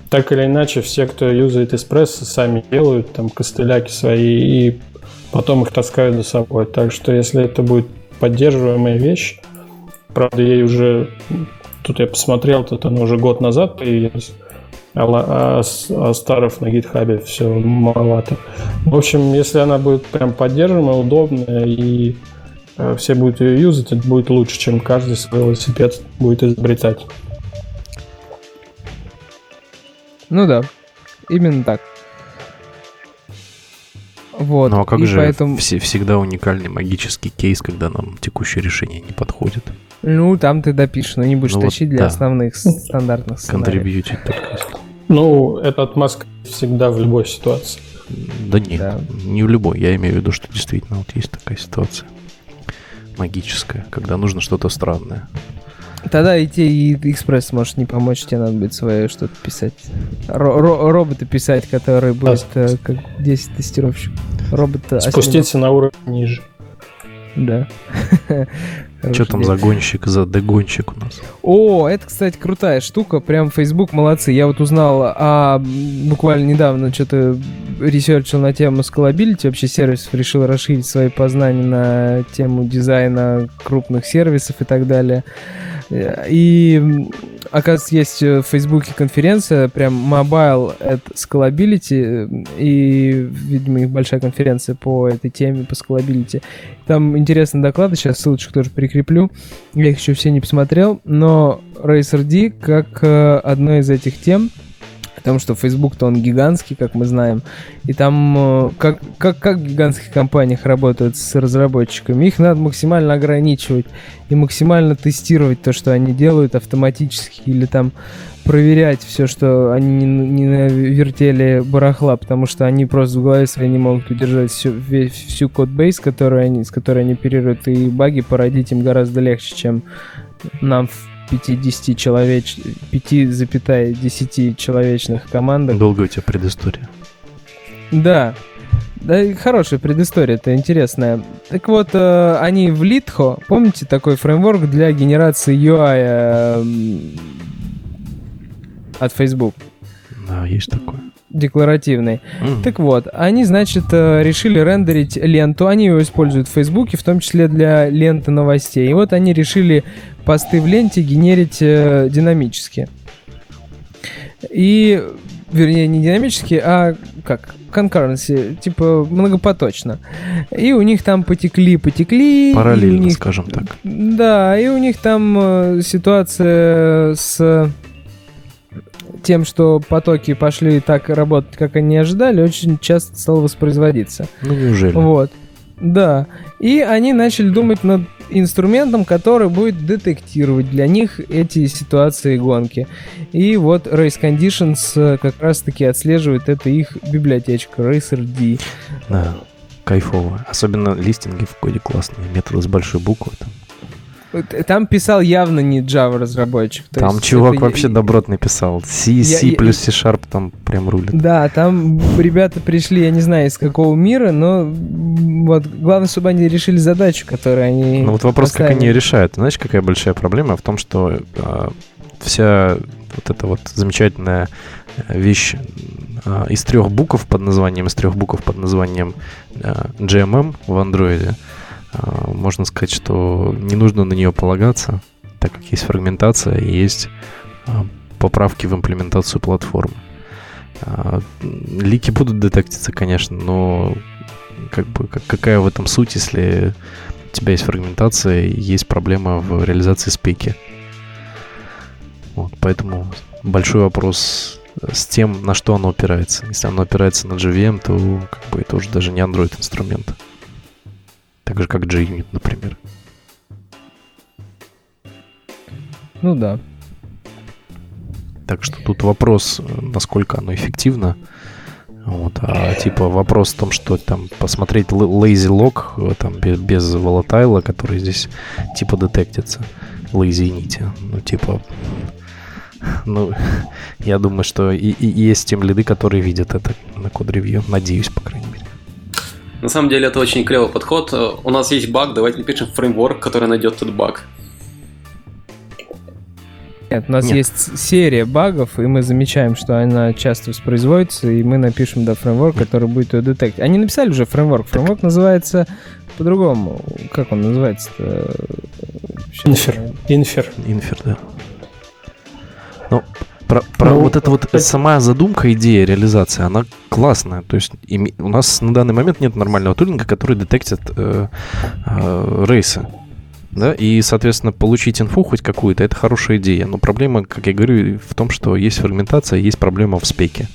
так или иначе, все, кто юзает эспрессо, сами делают там костыляки свои и потом их таскают за собой. Так что если это будет поддерживаемая вещь, правда, ей уже, тут я посмотрел, тут она уже год назад появилась, а, а, а старов на гитхабе все маловато. В общем, если она будет прям поддерживаемая, удобная и э, все будут ее юзать, это будет лучше, чем каждый свой велосипед будет изобретать. Ну да, именно так. Вот. Ну а как и же поэтому... все, всегда уникальный магический кейс, когда нам текущее решение не подходит? Ну, там ты допишешь, но не будешь Ну вот тащить для да. основных стандартных сценариев. Контрибьютить только если. Ну, это отмазка всегда в любой ситуации. Да нет, Да. не в любой. Я имею в виду, что действительно вот есть такая ситуация магическая, когда нужно что-то странное. Тогда и те, и экспресс может не помочь, тебе надо будет свое что-то писать. Ро- ро- робота писать, который будет э, как 10 тестировщиков. Робота Спуститься на уровень ниже. Да. Что там за гонщик, за дегонщик у нас? О, это, кстати, крутая штука. Прям Facebook молодцы. Я вот узнал, а буквально недавно что-то research ил на тему scalability. Вообще сервисов решил расширить свои познания на тему дизайна крупных сервисов и так далее. И, оказывается, есть э, в Фейсбуке конференция, прям Mobile at Scalability, э, и, видимо, их большая конференция по этой теме, по Scalability. Там интересные доклады, сейчас ссылочку тоже прикреплю. Я их еще все не посмотрел, но Racer D как э, одной из этих тем, потому что Facebook-то он гигантский, как мы знаем, и там э, как, как, как в гигантских компаниях работают с разработчиками, их надо максимально ограничивать и максимально тестировать то, что они делают автоматически, или там проверять все, что они не, не навертели барахла, потому что они просто в голове своей не могут удержать всю, весь, всю код-бейс, которую они, с которой они оперируют, и баги породить им гораздо легче, чем нам в 50 человеч... 5,10 человечных командах. Долго у тебя предыстория. Да. Да, хорошая предыстория, это интересная. Так вот, э, они в Litho, помните такой фреймворк для генерации UI э, от Facebook, Да, есть такое. декларативный. М. Так вот, они, значит, э, решили рендерить ленту. Они его используют в Фейсбуке, в том числе для ленты новостей. И вот они решили посты в ленте генерить э, динамически. И, вернее, не динамически, а как? Concurrency, типа многопоточно. И у них там потекли, потекли. Параллельно, них скажем так. да, и у них там э, ситуация с тем, что потоки пошли так работать, как они ожидали, очень часто стало воспроизводиться. Ну, неужели? Вот. Да. И они начали думать над инструментом, который будет детектировать для них эти ситуации гонки. И вот Race Conditions э, как раз-таки отслеживает это их библиотечка Racer D. Да, кайфово. Особенно листинги в коде классные. Методы с большой буквы. Там, Там писал явно не Java разработчик. Там чувак это- вообще добротный писал. C, C я- плюс C-Sharp там прям рулит. Да, там ребята пришли, я не знаю, из какого мира, но вот главное, чтобы они решили задачу, которую они Ну вот вопрос, как поставили. они ее решают. Знаешь, какая большая проблема в том, что э, вся вот эта вот замечательная э, вещь э, из трех букв под названием, из трех букв под названием э, GMM в андроиде, э, можно сказать, что не нужно на нее полагаться, так как есть фрагментация и есть э, поправки в имплементацию платформы. Э, Лики будут детектиться, конечно, но как бы как- какая в этом суть, если у тебя есть фрагментация и есть проблема в реализации спеки. Вот, поэтому большой вопрос с тем, на что оно опирается. Если оно опирается на JVM, то как бы это уже даже не Android инструмент. Так же, как JUnit, например. Ну да. Так что тут вопрос, э, насколько оно эффективно, Вот, а типа вопрос в том, что там посмотреть lazy log там без, без волатайла, который здесь типа детектится, lazy нити, ну типа, ну я думаю, что и, и есть тем лиды, которые видят это на код-ревью, надеюсь, по крайней мере. На самом деле это очень клевый подход. У нас есть баг, давайте напишем фреймворк, который найдет этот баг. Нет, у нас Нет. есть серия багов, и мы замечаем, что она часто воспроизводится, и мы напишем, да, фреймворк, который будет ее детектить. Они написали уже фреймворк. Фреймворк так. называется по-другому. Как он называется-то? Инфер. Инфер. Инфер, да. Ну, про, про ну, вот эта вот кстати... сама задумка, идея, реализация, она классная. То есть и, у нас на данный момент нет нормального тулинга, который детектит э, э, рейсы да, и, соответственно, получить инфу хоть какую-то, это хорошая идея. Но проблема, как я говорю, в том, что есть фрагментация, есть проблема в спеке.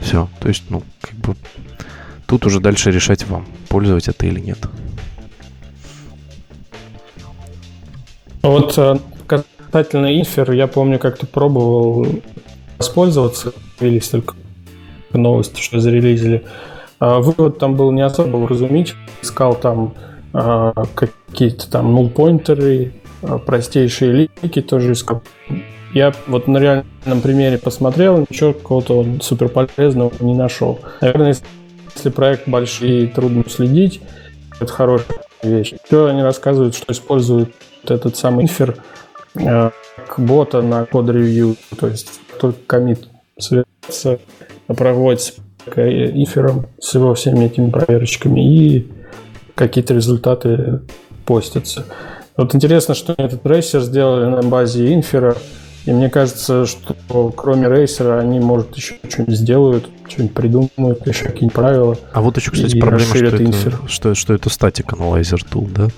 Все, то есть, ну, как бы тут уже дальше решать вам, пользовать это или нет. Вот э, касательно инфер, я помню, как ты пробовал воспользоваться, появились только новости, что зарелизили. А вывод там был не особо вразумительный. Искал там а, какие-то там null-поинтеры, а, простейшие лики тоже искал. Я вот на реальном примере посмотрел, ничего какого-то супер полезного не нашел. Наверное, если проект большой и трудно следить, это хорошая вещь. Еще они рассказывают, что используют этот самый инфер бота на код-ревью, то есть только комит совершается, проводится инфером с его всеми этими проверочками и какие-то результаты постятся. Вот интересно, что этот рейсер сделали на базе инфера, и мне кажется, что кроме рейсера они, может, еще что-нибудь сделают, что-нибудь придумают, еще какие-нибудь правила. А вот еще, кстати, проблема, что это, что, что это статик аналайзер tool, да?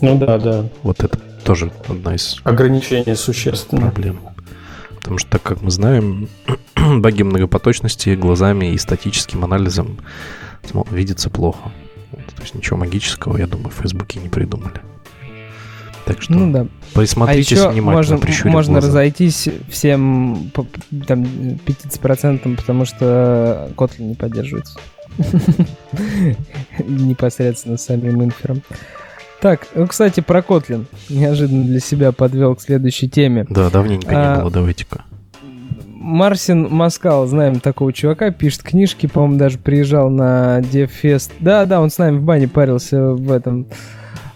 Ну да, да. Вот это тоже одна из... Ограничений существенных. Проблем. Потому что, так как мы знаем, баги многопоточности глазами и статическим анализом видится плохо. То есть ничего магического, я думаю, в Фейсбуке не придумали. Так что ну, да. присмотритесь а внимательно, можно, можно глаза. разойтись всем там, 50%, потому что Kotlin не поддерживается. Непосредственно самим инфером. Так, ну, кстати, про Kotlin. Неожиданно для себя подвел к следующей теме. Да, давненько а, не было, давайте-ка. Марсин Маскал, знаем такого чувака, пишет книжки, по-моему, даже приезжал на DevFest. Да, да, он с нами в бане парился в этом.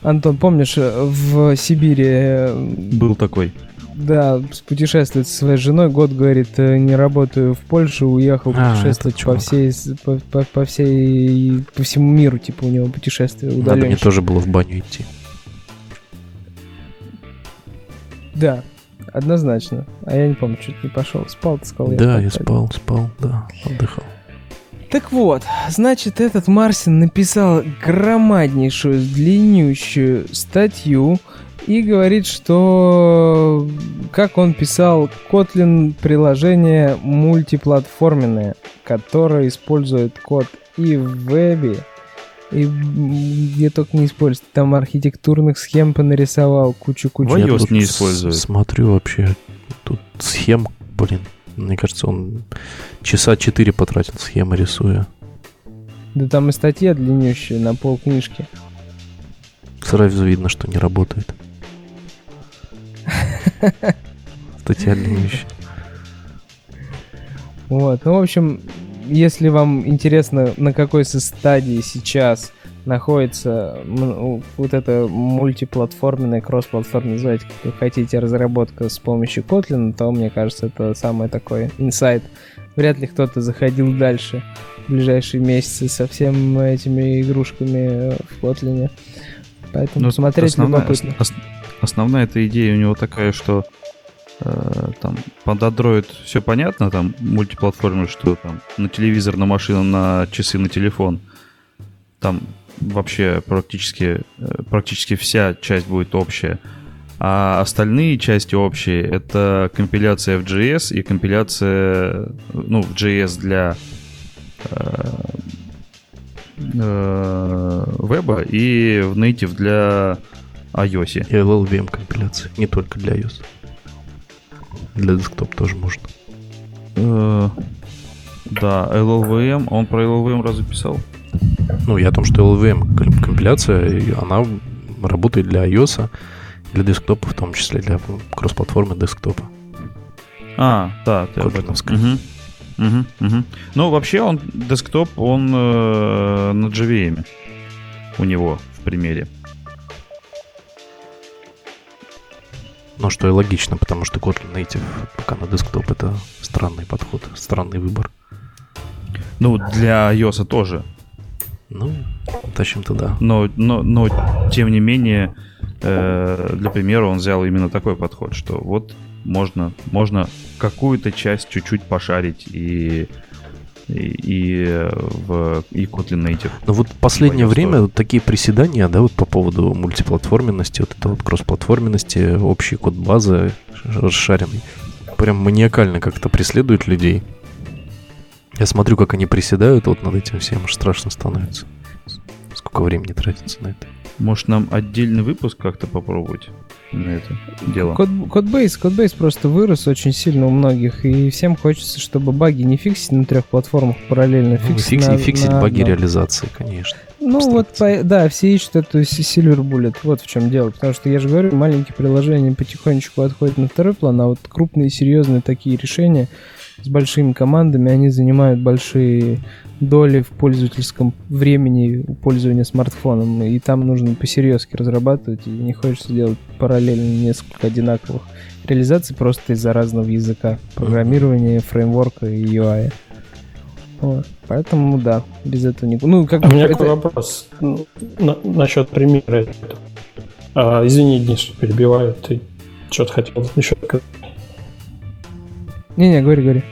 Антон, помнишь, в Сибири... Э, Был такой. Да, путешествует со своей женой, год, говорит, э, не работаю в Польшу, уехал а, путешествовать по всей, по, по, по всей, по всему миру, типа у него путешествие удаленщик. Надо мне тоже было в баню идти. Да, однозначно. А я не помню, чуть не пошел. Спал, ты сказал. Да, я, я спал, спал, да, отдыхал. Так вот, значит, этот Марсин написал громаднейшую, длиннющую статью и говорит, что, как он писал, Kotlin приложение мультиплатформенное, которое использует код и в вебе, и где только не использует. Там архитектурных схем понарисовал кучу-кучу. В iOS не использует. Смотрю вообще, тут схем, блин, мне кажется, он часа четыре потратил схемы рисуя. Да там и статья длиннющая на пол книжки. Сразу видно, что не работает. Статья длиннющая. Вот, ну, в общем, если вам интересно, на какой стадии сейчас находится вот эта мультиплатформенная, кроссплатформенная, называйте как вы хотите, разработка с помощью Kotlin, то, мне кажется, это самый такой инсайт. Вряд ли кто-то заходил дальше в ближайшие месяцы со всеми этими игрушками в Kotlin. Поэтому ну, смотреть основная, любопытно. Ос, основная эта идея у него такая, что Э, там под Android все понятно, там мультиплатформы, что там на телевизор, на машину, на часы, на телефон. Там вообще практически, э, практически вся часть будет общая. А остальные части общие — это компиляция в JS и компиляция, ну, в JS для э, э, веба и в Native для iOS. И LLVM компиляция, не только для iOS. Для десктоп тоже можно. Э, Да, LLVM, он про LLVM разве писал? Ну, я о том, что LLVM компиляция, она работает для iOS, для десктопа, в том числе для кросс-платформы десктопа. А, да, ты об этом. Угу. Угу, угу. Ну, вообще он десктоп, он э, на JVM у него в примере. Ну, что и логично, потому что Kotlin Native пока на десктоп это странный подход, странный выбор. Ну, для iOS тоже. Ну, тащим-то да. Но, но, но, тем не менее, э, для примера он взял именно такой подход, что вот можно, можно какую-то часть чуть-чуть пошарить и и, в и Kotlin Native. Ну вот последнее время вот такие приседания, да, вот по поводу мультиплатформенности, вот это вот кроссплатформенности, общий код базы расшаренный, прям маниакально как-то преследуют людей. Я смотрю, как они приседают вот над этим всем, аж страшно становится. Сколько времени тратится на это. Может, нам отдельный выпуск как-то попробовать? На это дело. Код, кодбейс, кодбейс просто вырос очень сильно у многих, и всем хочется, чтобы баги не фиксить на трех платформах параллельно. Ну, фиксить, на, фиксить на баги реализации, конечно. Ну вот, по, да, все ищут эту Silver Bullet, вот в чем дело. Потому что, я же говорю, маленькие приложения потихонечку отходят на второй план, а вот крупные, серьезные такие решения с большими командами, они занимают большие доли в пользовательском времени пользования смартфоном. И там нужно посерьезки разрабатывать, и не хочется делать параллельно несколько одинаковых реализаций просто из-за разного языка программирования, фреймворка и UI. Вот. Поэтому, да, без этого не... Ну, как а у меня это... такой вопрос на, насчет примера. А, извини, Денис, что перебиваю. Ты что-то хотел еще сказать? Не-не, говори, говори.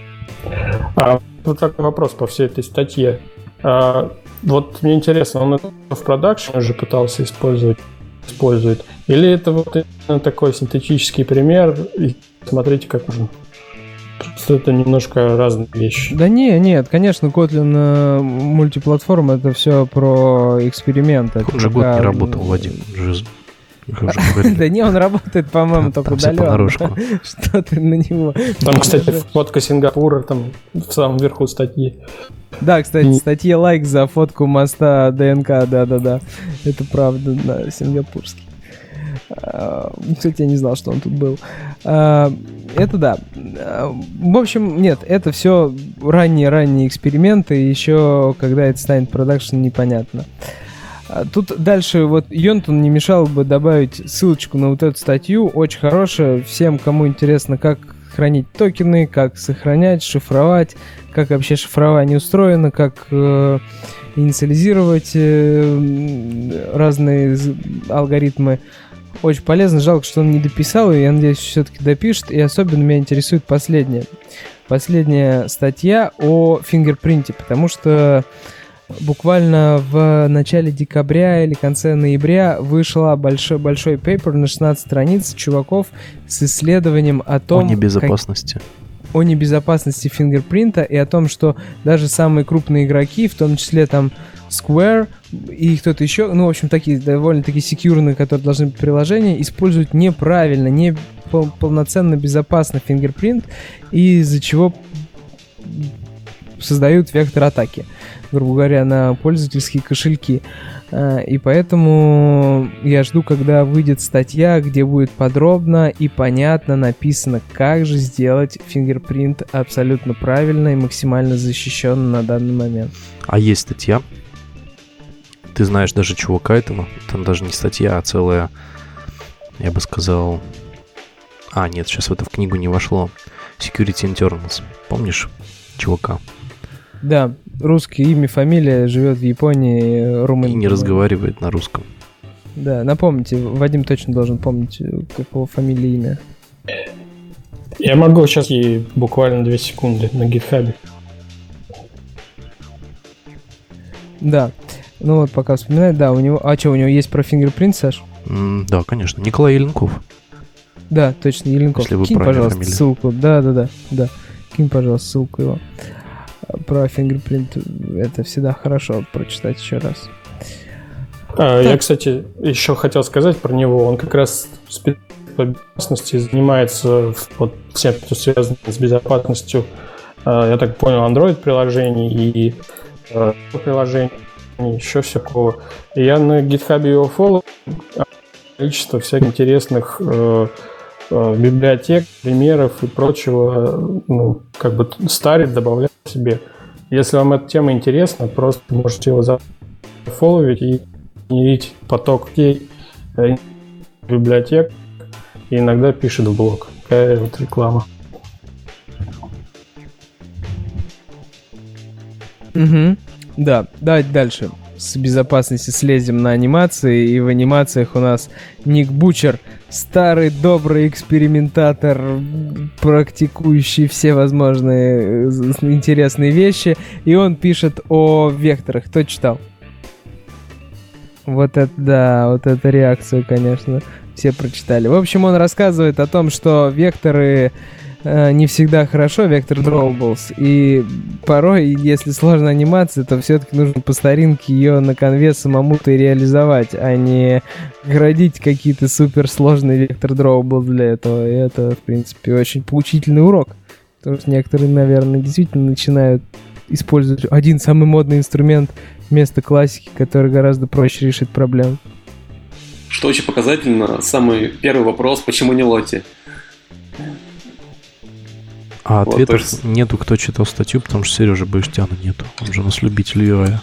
А, вот такой вопрос по всей этой статье. А, вот мне интересно, он это в продакшн уже пытался использовать, использует, или это вот такой синтетический пример, и смотрите, как можно Просто это немножко разные вещи. Да не, нет, конечно, Kotlin э, мультиплатформа это все про эксперименты. Он же год не работал, Вадим. Да не, он работает, по-моему, только удаленно. Что ты на него... Там, кстати, фотка Сингапура там в самом верху статьи. Да, кстати, статья лайк за фотку моста ДНК, да-да-да. Это правда, да, сингапурский. А, кстати, я не знал, что он тут был. А, это да. А, в общем, нет, это все ранние-ранние эксперименты. Еще когда это станет продакшн, непонятно. А, тут дальше вот Йонтон не мешал бы добавить ссылочку на вот эту статью, очень хорошая, всем, кому интересно, как хранить токены, как сохранять, шифровать, как вообще шифрование устроено, как э, инициализировать э, разные алгоритмы. Очень полезно, жалко, что он не дописал, и я надеюсь, все-таки допишет. И особенно меня интересует последняя. Последняя статья о фингерпринте, потому что буквально в начале декабря или конце ноября вышла большой, большой пейпер на 16 страниц чуваков с исследованием о том... О небезопасности. Как о небезопасности фингерпринта и о том, что даже самые крупные игроки, в том числе там Square и кто-то еще, ну, в общем, такие довольно-таки секьюрные, которые должны быть приложения, используют неправильно, не пол- полноценно безопасно фингерпринт, из-за чего создают вектор атаки грубо говоря, на пользовательские кошельки. А, и поэтому я жду, когда выйдет статья, где будет подробно и понятно написано, как же сделать фингерпринт абсолютно правильно и максимально защищенно на данный момент. А есть статья? Ты знаешь даже чувака этого? Там даже не статья, а целая, я бы сказал... А, нет, сейчас в это в книгу не вошло. Security Internals. Помнишь чувака? Да, русский имя, фамилия, живет в Японии, румын. И не разговаривает на русском. Да, напомните, Вадим точно должен помнить, какого фамилии имя. Я могу сейчас ей буквально две секунды на гитхабе. Да. Ну вот, пока вспоминает, да, у него... А что, у него есть про фингерпринт, Саш? Mm, да, конечно. Николай Еленков. Да, точно, Еленков. Если вы Кинь, пожалуйста, фамилию. ссылку. Да, да, да, да. Кинь, пожалуйста, ссылку его про фингерпринт это всегда хорошо прочитать еще раз. А, я, кстати, еще хотел сказать про него. Он как раз по безопасности занимается вот всем, что связано с безопасностью я так понял, Android приложений и приложений, еще всякого. И я на GitHub его фоллоу количество всяких интересных э, э, библиотек, примеров и прочего, ну, как бы старит, добавлять себе. Если вам эта тема интересна, просто можете его зафолловить и генерить поток э, библиотек и иногда пишет в блог. Такая вот реклама. Угу. Да, давайте дальше с безопасности слезем на анимации, и в анимациях у нас Ник Бучер, старый добрый экспериментатор, практикующий все возможные э, интересные вещи, и он пишет о векторах. Кто читал? Вот это, да, вот эта реакция, конечно, все прочитали. В общем, он рассказывает о том, что векторы не всегда хорошо, вектор drawable. И порой, если сложная анимация, то все-таки нужно по старинке ее на конве самому-то и реализовать, а не градить какие-то суперсложные вектор drawable для этого. И это, в принципе, очень поучительный урок. Потому что некоторые, наверное, действительно начинают использовать один самый модный инструмент вместо классики, который гораздо проще решить проблему. Что очень показательно, самый первый вопрос, почему не Лоти? А ответов вот, есть... нету, кто читал статью, потому что Сережа Баштяна нету. Он же у нас любитель UI.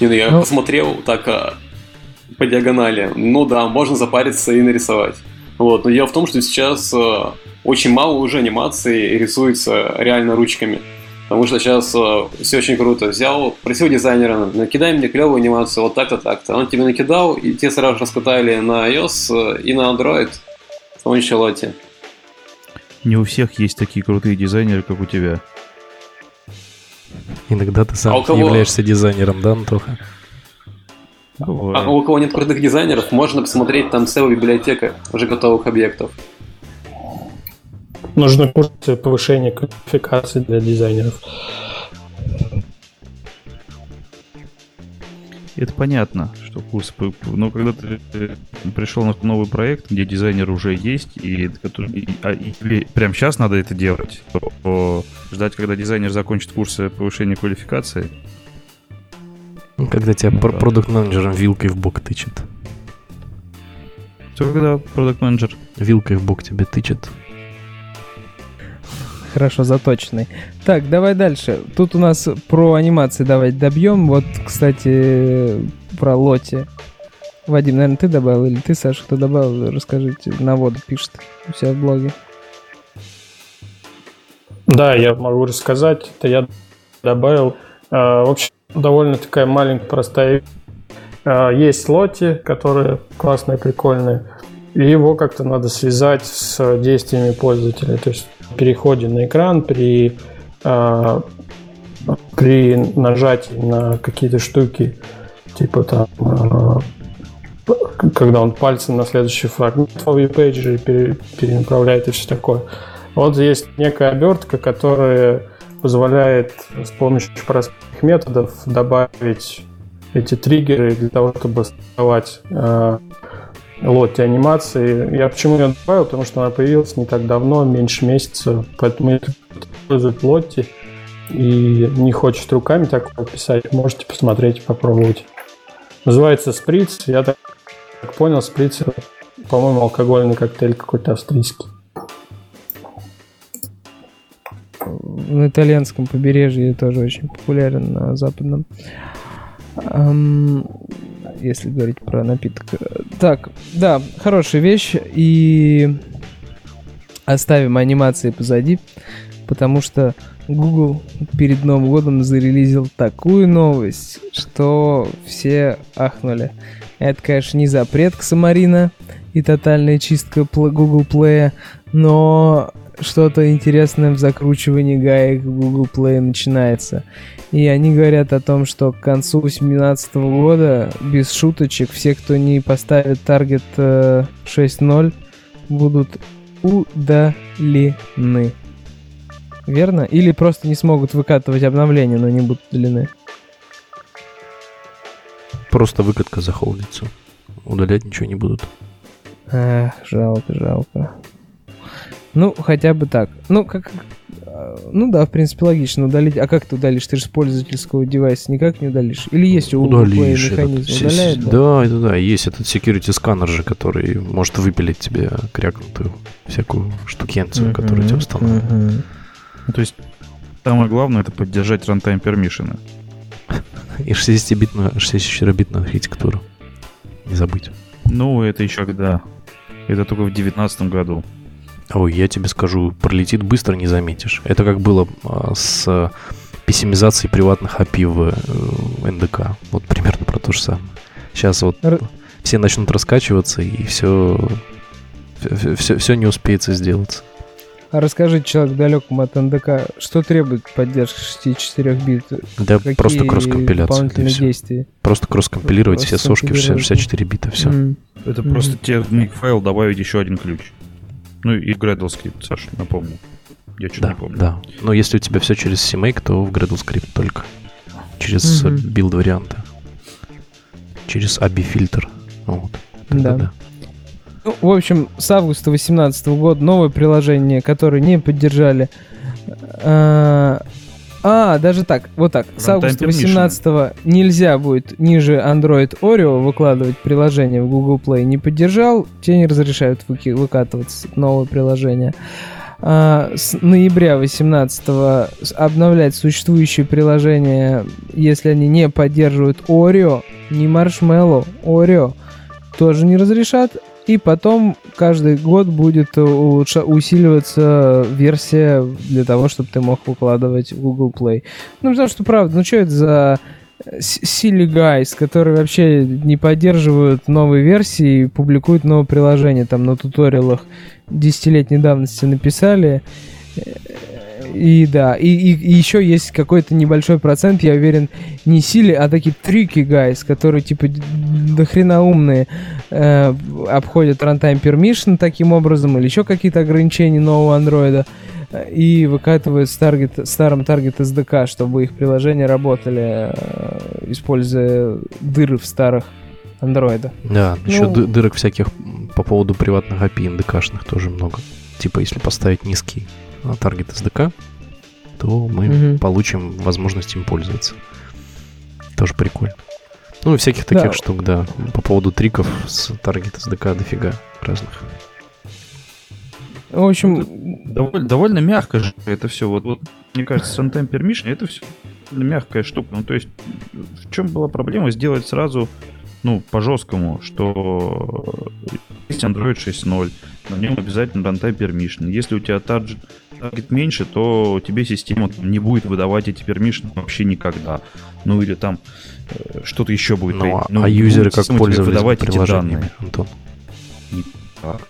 Не, ну я ну... посмотрел так а, по диагонали. Ну да, можно запариться и нарисовать. Вот, но дело в том, что сейчас а, очень мало уже анимаций рисуется реально ручками. Потому что сейчас э, все очень круто. Взял, просил дизайнера, накидай мне клевую анимацию вот так-то, так-то. Он тебе накидал, и те сразу же раскатали на iOS э, и на Android помощью Lottie. Не у всех есть такие крутые дизайнеры, как у тебя. Иногда ты сам а кого... являешься дизайнером, да, Антоха? А у кого нет крутых дизайнеров, можно посмотреть там целая библиотека уже готовых объектов. Нужны курсы повышения квалификации для дизайнеров. Это понятно, что курс... Но когда ты пришел на новый проект, где дизайнер уже есть, и, который, а, и тебе прямо сейчас надо это делать, то, то ждать, когда дизайнер закончит курсы повышения квалификации... Когда тебя ну, продукт-менеджером вилкой в бок тычет. Что когда продукт-менеджер? Вилкой в бок тебе тычет хорошо заточенный. Так, давай дальше. Тут у нас про анимации давай добьем. Вот, кстати, про Лоти. Вадим, наверное, ты добавил или ты, Саша, кто добавил? Расскажите. На воду пишет у себя в блоге. Да, я могу рассказать. Это я добавил. А, в общем, довольно такая маленькая, простая а, есть Lottie, которые классные, прикольные, и его как-то надо связать с действиями пользователя. То есть переходе на экран, при, э, при нажатии на какие-то штуки, типа там, э, когда он пальцем на следующий фрагмент в ViewPager е пере, перенаправляет и все такое. Вот есть некая обертка, которая позволяет с помощью простых методов добавить эти триггеры для того, чтобы создавать э, лоте анимации. Я почему ее добавил? Потому что она появилась не так давно, меньше месяца. Поэтому если кто использует лотти и не хочет руками так писать, можете посмотреть попробовать. Называется сприц. Я так понял, сприц по-моему, алкогольный коктейль какой-то австрийский. На итальянском побережье тоже очень популярен, на западном если говорить про напиток. Так, да, хорошая вещь. И оставим анимации позади, потому что Google перед Новым годом зарелизил такую новость, что все ахнули. Это, конечно, не запрет Ксамарина и тотальная чистка Google Play, но что-то интересное в закручивании гаек Google Play начинается. И они говорят о том, что к концу 2018 года, без шуточек, все, кто не поставит таргет 6.0, э, будут удалены. Верно? Или просто не смогут выкатывать обновления, но не будут удалены. Просто выкатка захолдится. Удалять ничего не будут. Эх, жалко, жалко. Ну, хотя бы так. Ну, как... э, Ну да, в принципе, логично удалить. А как ты удалишь? Ты же с пользовательского девайса никак не удалишь. Или есть у Google Play Удалишь этот механизм? си- Удаляет, да? да, это да, есть этот security сканер же, который может выпилить тебе крякнутую всякую штукенцию, которая у тебя Мгм, установлена. мгм. Ну, то есть самое главное это поддержать runtime permission. И 60-битную, 64-битную архитектуру. Не забыть. Ну, это еще когда? Это только в девятнадцатом году. Ой, я тебе скажу, пролетит быстро, не заметишь. Это как было а, с пессимизацией приватных API в э, НДК. Вот примерно про то же самое. Сейчас вот Р- все начнут раскачиваться, и все, все, все не успеется сделаться. А расскажи человек далекому от НДК, что требует поддержка 64 бит? Да Какие просто кросс-компиляция. действия? Просто кросс-компилировать все сошки в Кросс-компилировать, 64 бита, все. М. Это Мгм. просто тебе в make-файл добавить еще один ключ. Ну и Gradle скрипт, Саша, напомню. Я что-то Да, не помню. да. Но если у тебя все через CMake, то в Gradle скрипт только. Через build варианты. Через ABI фильтр. Вот. Да. Да-да-да. Ну, в общем, с августа 2018 года новые приложения, которые не поддержали. А, а, даже так, вот так. С августа permission. 18 нельзя будет ниже Android Oreo выкладывать приложение в Google Play. Не поддержал, те не разрешают выки- выкатывать новые приложения. А, с ноября 18 обновлять существующие приложения, если они не поддерживают Oreo, не Marshmallow, Oreo, тоже не разрешат. И потом каждый год будет улучша- усиливаться версия для того, чтобы ты мог выкладывать в Google Play. Ну, потому что, правда, ну что это за с- silly guys, которые вообще не поддерживают новые версии и публикуют новые приложения там на туториалах десятилетней давности написали. И да, и, и- и еще есть какой-то небольшой процент, я уверен, не сили, а такие трики guys, которые типа д- до хрена умные, э, обходят runtime permission таким образом, или еще какие-то ограничения нового андроида, э, и выкатывают с, target, старым target SDK, чтобы их приложения работали, э, используя дыры в старых андроидах. Да, Ну- еще ды- дырок всяких по поводу приватных API NDK шных тоже много. Типа, если поставить низкий target SDK, то мы Мгм. получим возможность им пользоваться. Тоже прикольно. Ну и всяких Да. таких штук, да. По поводу триков с target SDK дофига разных. В общем, Довольно, довольно мягко же это все. Вот, вот, мне кажется, с runtime permission это все мягкая штука. Ну, то есть, в чем была проблема сделать сразу, ну, по жесткому, что есть Android 6.0, на нем обязательно runtime permission. Если у тебя таргет, таргет меньше, то тебе система не будет выдавать эти permission вообще никогда. Ну, или там э, что-то еще будет. Ну, а, Ну, а юзеры как пользовались выдавать эти данные. Антон? Так.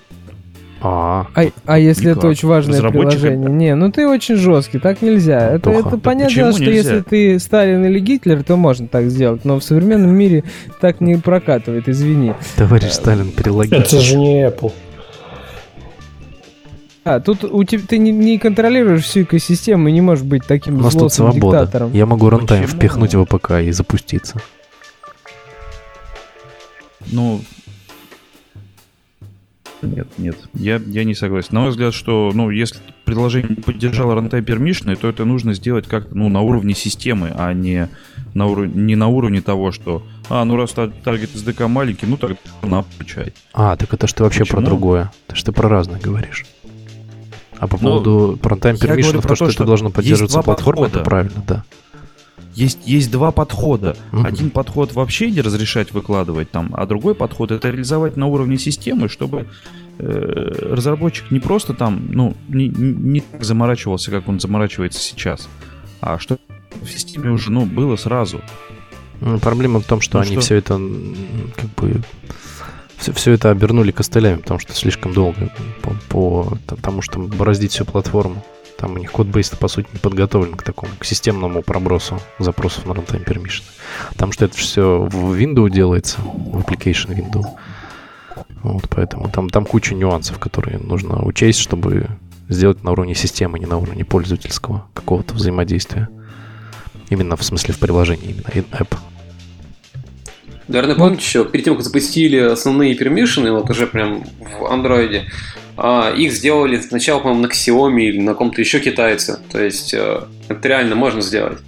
А, А, а если Никак. это очень важное приложение? Не, ну ты очень жесткий, так нельзя. Это, это понятно, что нельзя? если ты Сталин или Гитлер, то можно так сделать. Но в современном мире так не прокатывает, извини. товарищ Сталин, перелоги. Это же не Apple. А, тут у тебя ты не, не контролируешь всю экосистему и не можешь быть таким У нас тут свобода. диктатором. Я могу рантайм Почему? впихнуть в APK и запуститься. Ну, нет, нет, я, я не согласен. На мой взгляд, что, ну, если приложение не поддержало runtime permission, то это нужно сделать как-то, ну, на уровне системы, а не на, уровне, не на уровне того, что, а, ну, раз tar- target SDK маленький, ну, тогда надо включать. А, так это ж ты вообще про Почему? другое. Это ты про разное говоришь. А по Ну, поводу runtime я говорю permission, про то, то, что, что это должно поддерживаться платформой, это правильно, да. Есть, есть два подхода. Мгм. Один подход вообще не разрешать выкладывать там, а другой подход это реализовать на уровне системы, чтобы э, разработчик не просто там, ну, не, не- так заморачивался, как он заморачивается сейчас, а что в системе уже, ну, было сразу. Ну, Проблема в том, что Ну они что? все это как бы все, все это обернули костылями, потому что слишком долго по, по тому, что бороздить всю платформу. Там у них кодбейс по сути не подготовлен к такому, к системному пробросу запросов на runtime permission. Потому что это все в Windows делается, в application Windows. Вот, поэтому там, там куча нюансов, которые нужно учесть, чтобы сделать на уровне системы, не на уровне пользовательского какого-то взаимодействия. Именно в смысле в приложении, именно in-app. Наверное, Вот. помните еще, перед тем, как запустили основные пермишины, вот уже прям в андроиде, а их сделали сначала, по-моему, на Xiaomi или на ком-то еще китайце. То есть э, это реально можно сделать.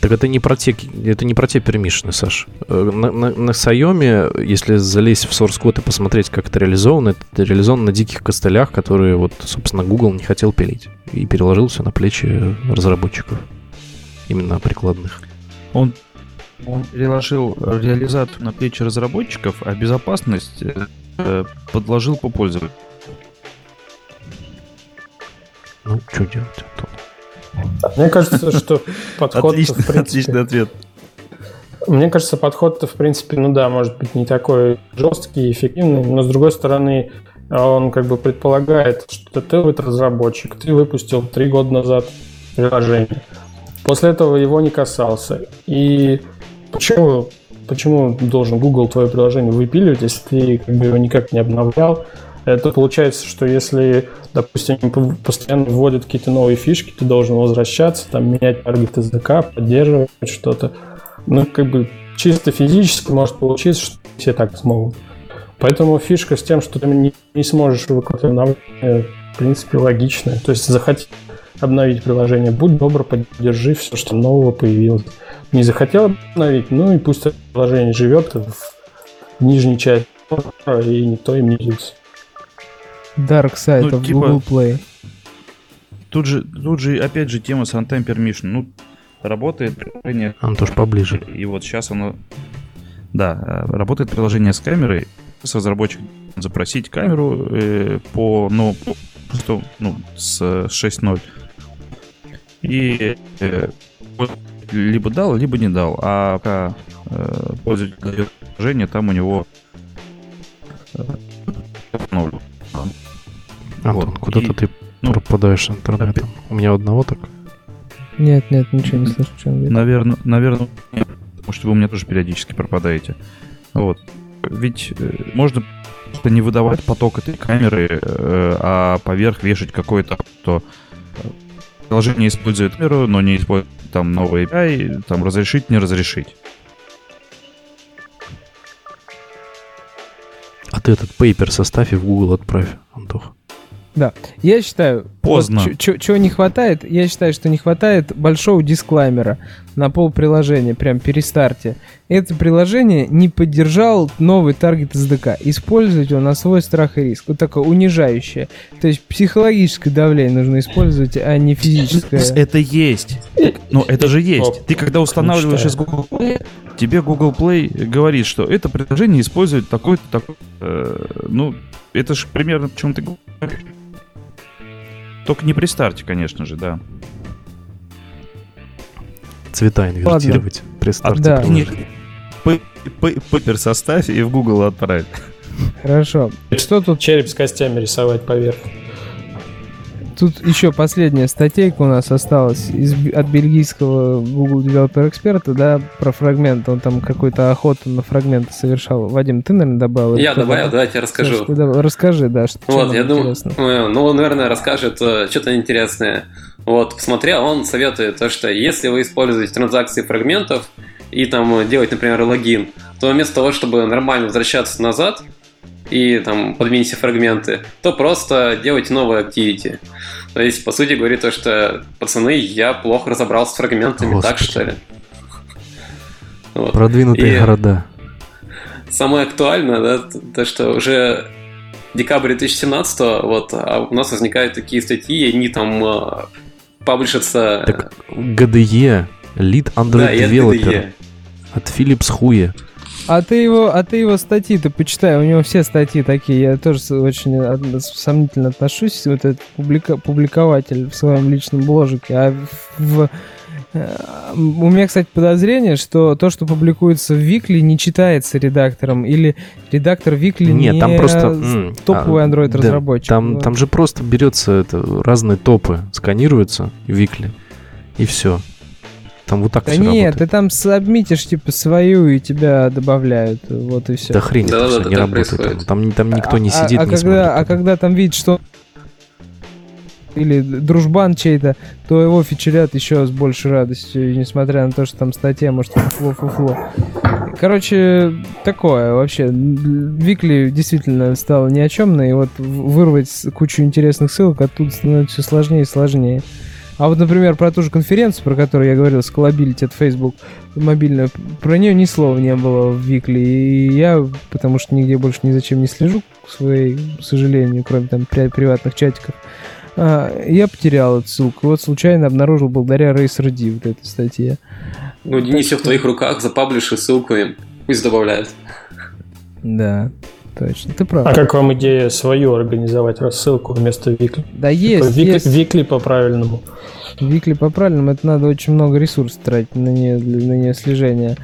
Так это не про те, это не про те пермишины, Саш. Э, на, на, на Xiaomi, если залезть в source код и посмотреть, как это реализовано, это реализовано на диких костылях, которые, вот, собственно, Google не хотел пилить. И переложил все на плечи разработчиков. Именно прикладных. Он, он переложил реализацию на плечи разработчиков, а безопасность э, подложил по пользователю. Ну, что делать, Антон? Мне кажется, что подход отличный, принципе... Отличный ответ. Мне кажется, подход-то, в принципе, ну да, может быть, не такой жесткий и эффективный, но, с другой стороны, он как бы предполагает, что ты вот разработчик, ты выпустил три года назад приложение. После этого его не касался. И почему, почему должен Google твое приложение выпиливать, если ты как бы его никак не обновлял, это получается, что если, допустим, постоянно вводят какие-то новые фишки, ты должен возвращаться, там, менять таргет языка, поддерживать что-то. Ну, как бы чисто физически может получиться, что все так смогут. Поэтому фишка с тем, что ты не, не сможешь выкладывать обновление, в принципе, логичная. То есть захотеть обновить приложение, будь добр, поддержи все, что нового появилось. Не захотел обновить, ну и пусть приложение живет в нижней части и никто им не делится. Dark Side ну, типа, Google Play. Тут же, тут же, опять же, тема с Runtime Permission. Ну, работает приложение... Антош, поближе. И вот сейчас оно... Да, э, работает приложение с камерой. С разработчиком запросить камеру э, по, ну, по, ну, с 6.0. И э, либо дал, либо не дал. А пока э, пользователь дает приложение, там у него Антон, вот. куда-то и, ты ну, пропадаешь интернетом. Опять... У меня одного так? Нет, нет, ничего не слышу. Наверное, наверное, потому что вы у меня тоже периодически пропадаете. Вот. Ведь э, можно не выдавать поток этой камеры, э, а поверх вешать какое-то, то приложение использует камеру, но не использует там новый API, там разрешить, не разрешить. А ты этот пейпер составь и в Google отправь, Антох. Да, я считаю... Поздно. Вот, чего не хватает? Я считаю, что не хватает большого дисклаймера на пол приложения, прям перестарте. Это приложение не поддержал новый таргет SDK. Использовать его на свой страх и риск. Вот такое унижающее. То есть психологическое давление нужно использовать, а не физическое. Это есть. Но это же есть. Ты когда устанавливаешь из Google Play, тебе Google Play говорит, что это приложение использует такой-то такой. Э, ну, это же примерно почему ты говоришь. Только не при старте, конечно же, да. Цвета инвертировать Ладно. при старте. Да. Пейпер составь и в Google отправь. Хорошо. Что тут череп с костями рисовать поверх? Тут еще последняя статейка у нас осталась из, от бельгийского Google Developer Expert, да, про фрагмент. Он там какой-то охоту на фрагменты совершал. Вадим, ты, наверное, добавил? Я добавил, да, давайте расскажу. Саш, да, расскажи, да, что Вот, я думаю, ну, он, наверное, расскажет э, что-то интересное. Вот, посмотрел, он советует то, что если вы используете транзакции фрагментов и там делать, например, логин, то вместо того, чтобы нормально возвращаться назад, и там подмените фрагменты, то просто делайте новые activity. То есть, по сути, говорит то, что пацаны, я плохо разобрался с фрагментами, Господи. так что ли? Вот. Продвинутые и города. Самое актуальное, да, то, что уже декабрь 2017 вот, а у нас возникают такие статьи, они там э, паблишатся... Так, GDE, Lead Android да, Developer от Philips Хуе. А ты его, а ты его статьи-то почитай, у него все статьи такие. Я тоже очень сомнительно отношусь, вот этот публика, публикователь в своем личном бложике. А в, э, у меня, кстати, подозрение, что то, что публикуется в Викли, не читается редактором, или редактор Викли Нет, не там просто топовый Android разработчик. Да, там, вот. там же просто берется это, разные топы, сканируются Викли, и все. Там вот так да все нет, работает. ты там сабмитишь типа свою и тебя добавляют, вот и все. Да хрень, да, это да, все да, не работает. Там, там никто не а, сидит, а, а не когда, смотрит. А когда там видит, что или дружбан чей-то, то его фичерят еще с большей радостью, несмотря на то, что там статья, может, фуфло-фуфло. короче, такое вообще. Викли действительно стало ни о чем, и вот вырвать кучу интересных ссылок оттуда становится все сложнее и сложнее. А вот, например, про ту же конференцию, про которую я говорил, Scalability от Facebook мобильную, про нее ни слова не было в Викли. И я, потому что нигде больше ни зачем не слежу, к своей, к сожалению, кроме там приватных чатиков, а, я потерял эту ссылку. Вот случайно обнаружил благодаря RacerD вот этой статье. Ну, Денис, все в твоих руках, запаблиши ссылку им, пусть добавляют. Да, точно, ты прав. А как вам идея свою организовать рассылку вместо Викли? Да есть, Викли, есть. Викли по-правильному. Викли по-правильному, это надо очень много ресурсов тратить на нее, на нее слежения.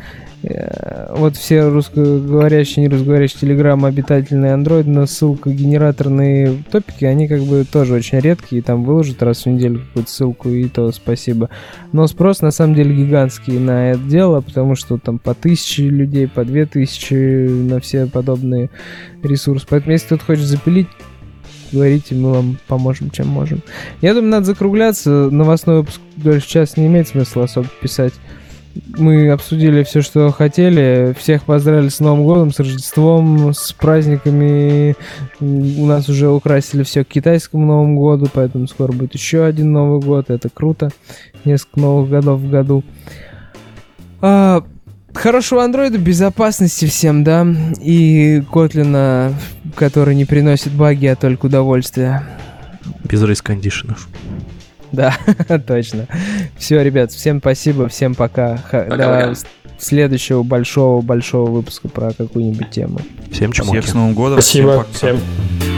Э, вот все русскоговорящие, не русскоговорящие телеграммы, обитательные Android, но ссылка генераторные топики, они как бы тоже очень редкие, там выложат раз в неделю какую-то ссылку, и то спасибо. Но спрос на самом деле гигантский на это дело, потому что там по тысяче людей, по две тысячи на все подобные ресурсы. Поэтому если кто-то хочет запилить, говорите, мы вам поможем, чем можем. Я думаю, надо закругляться. Новостной выпуск дольше час не имеет смысла особо писать мы обсудили все, что хотели. Всех поздравили с Новым годом, с Рождеством, с праздниками. У нас уже украсили все к китайскому Новому году, поэтому скоро будет еще один Новый год. Это круто. Несколько новых годов в году. А, хорошего андроида, безопасности всем, да, и Котлина, который не приносит баги, а только удовольствие. Без рейс-кондишенов. Да, точно. Все, ребят, всем спасибо, всем пока. пока До следующего большого-большого выпуска про какую-нибудь тему. Всем чмоки. Всех с Новым годом. Спасибо. Всем. всем.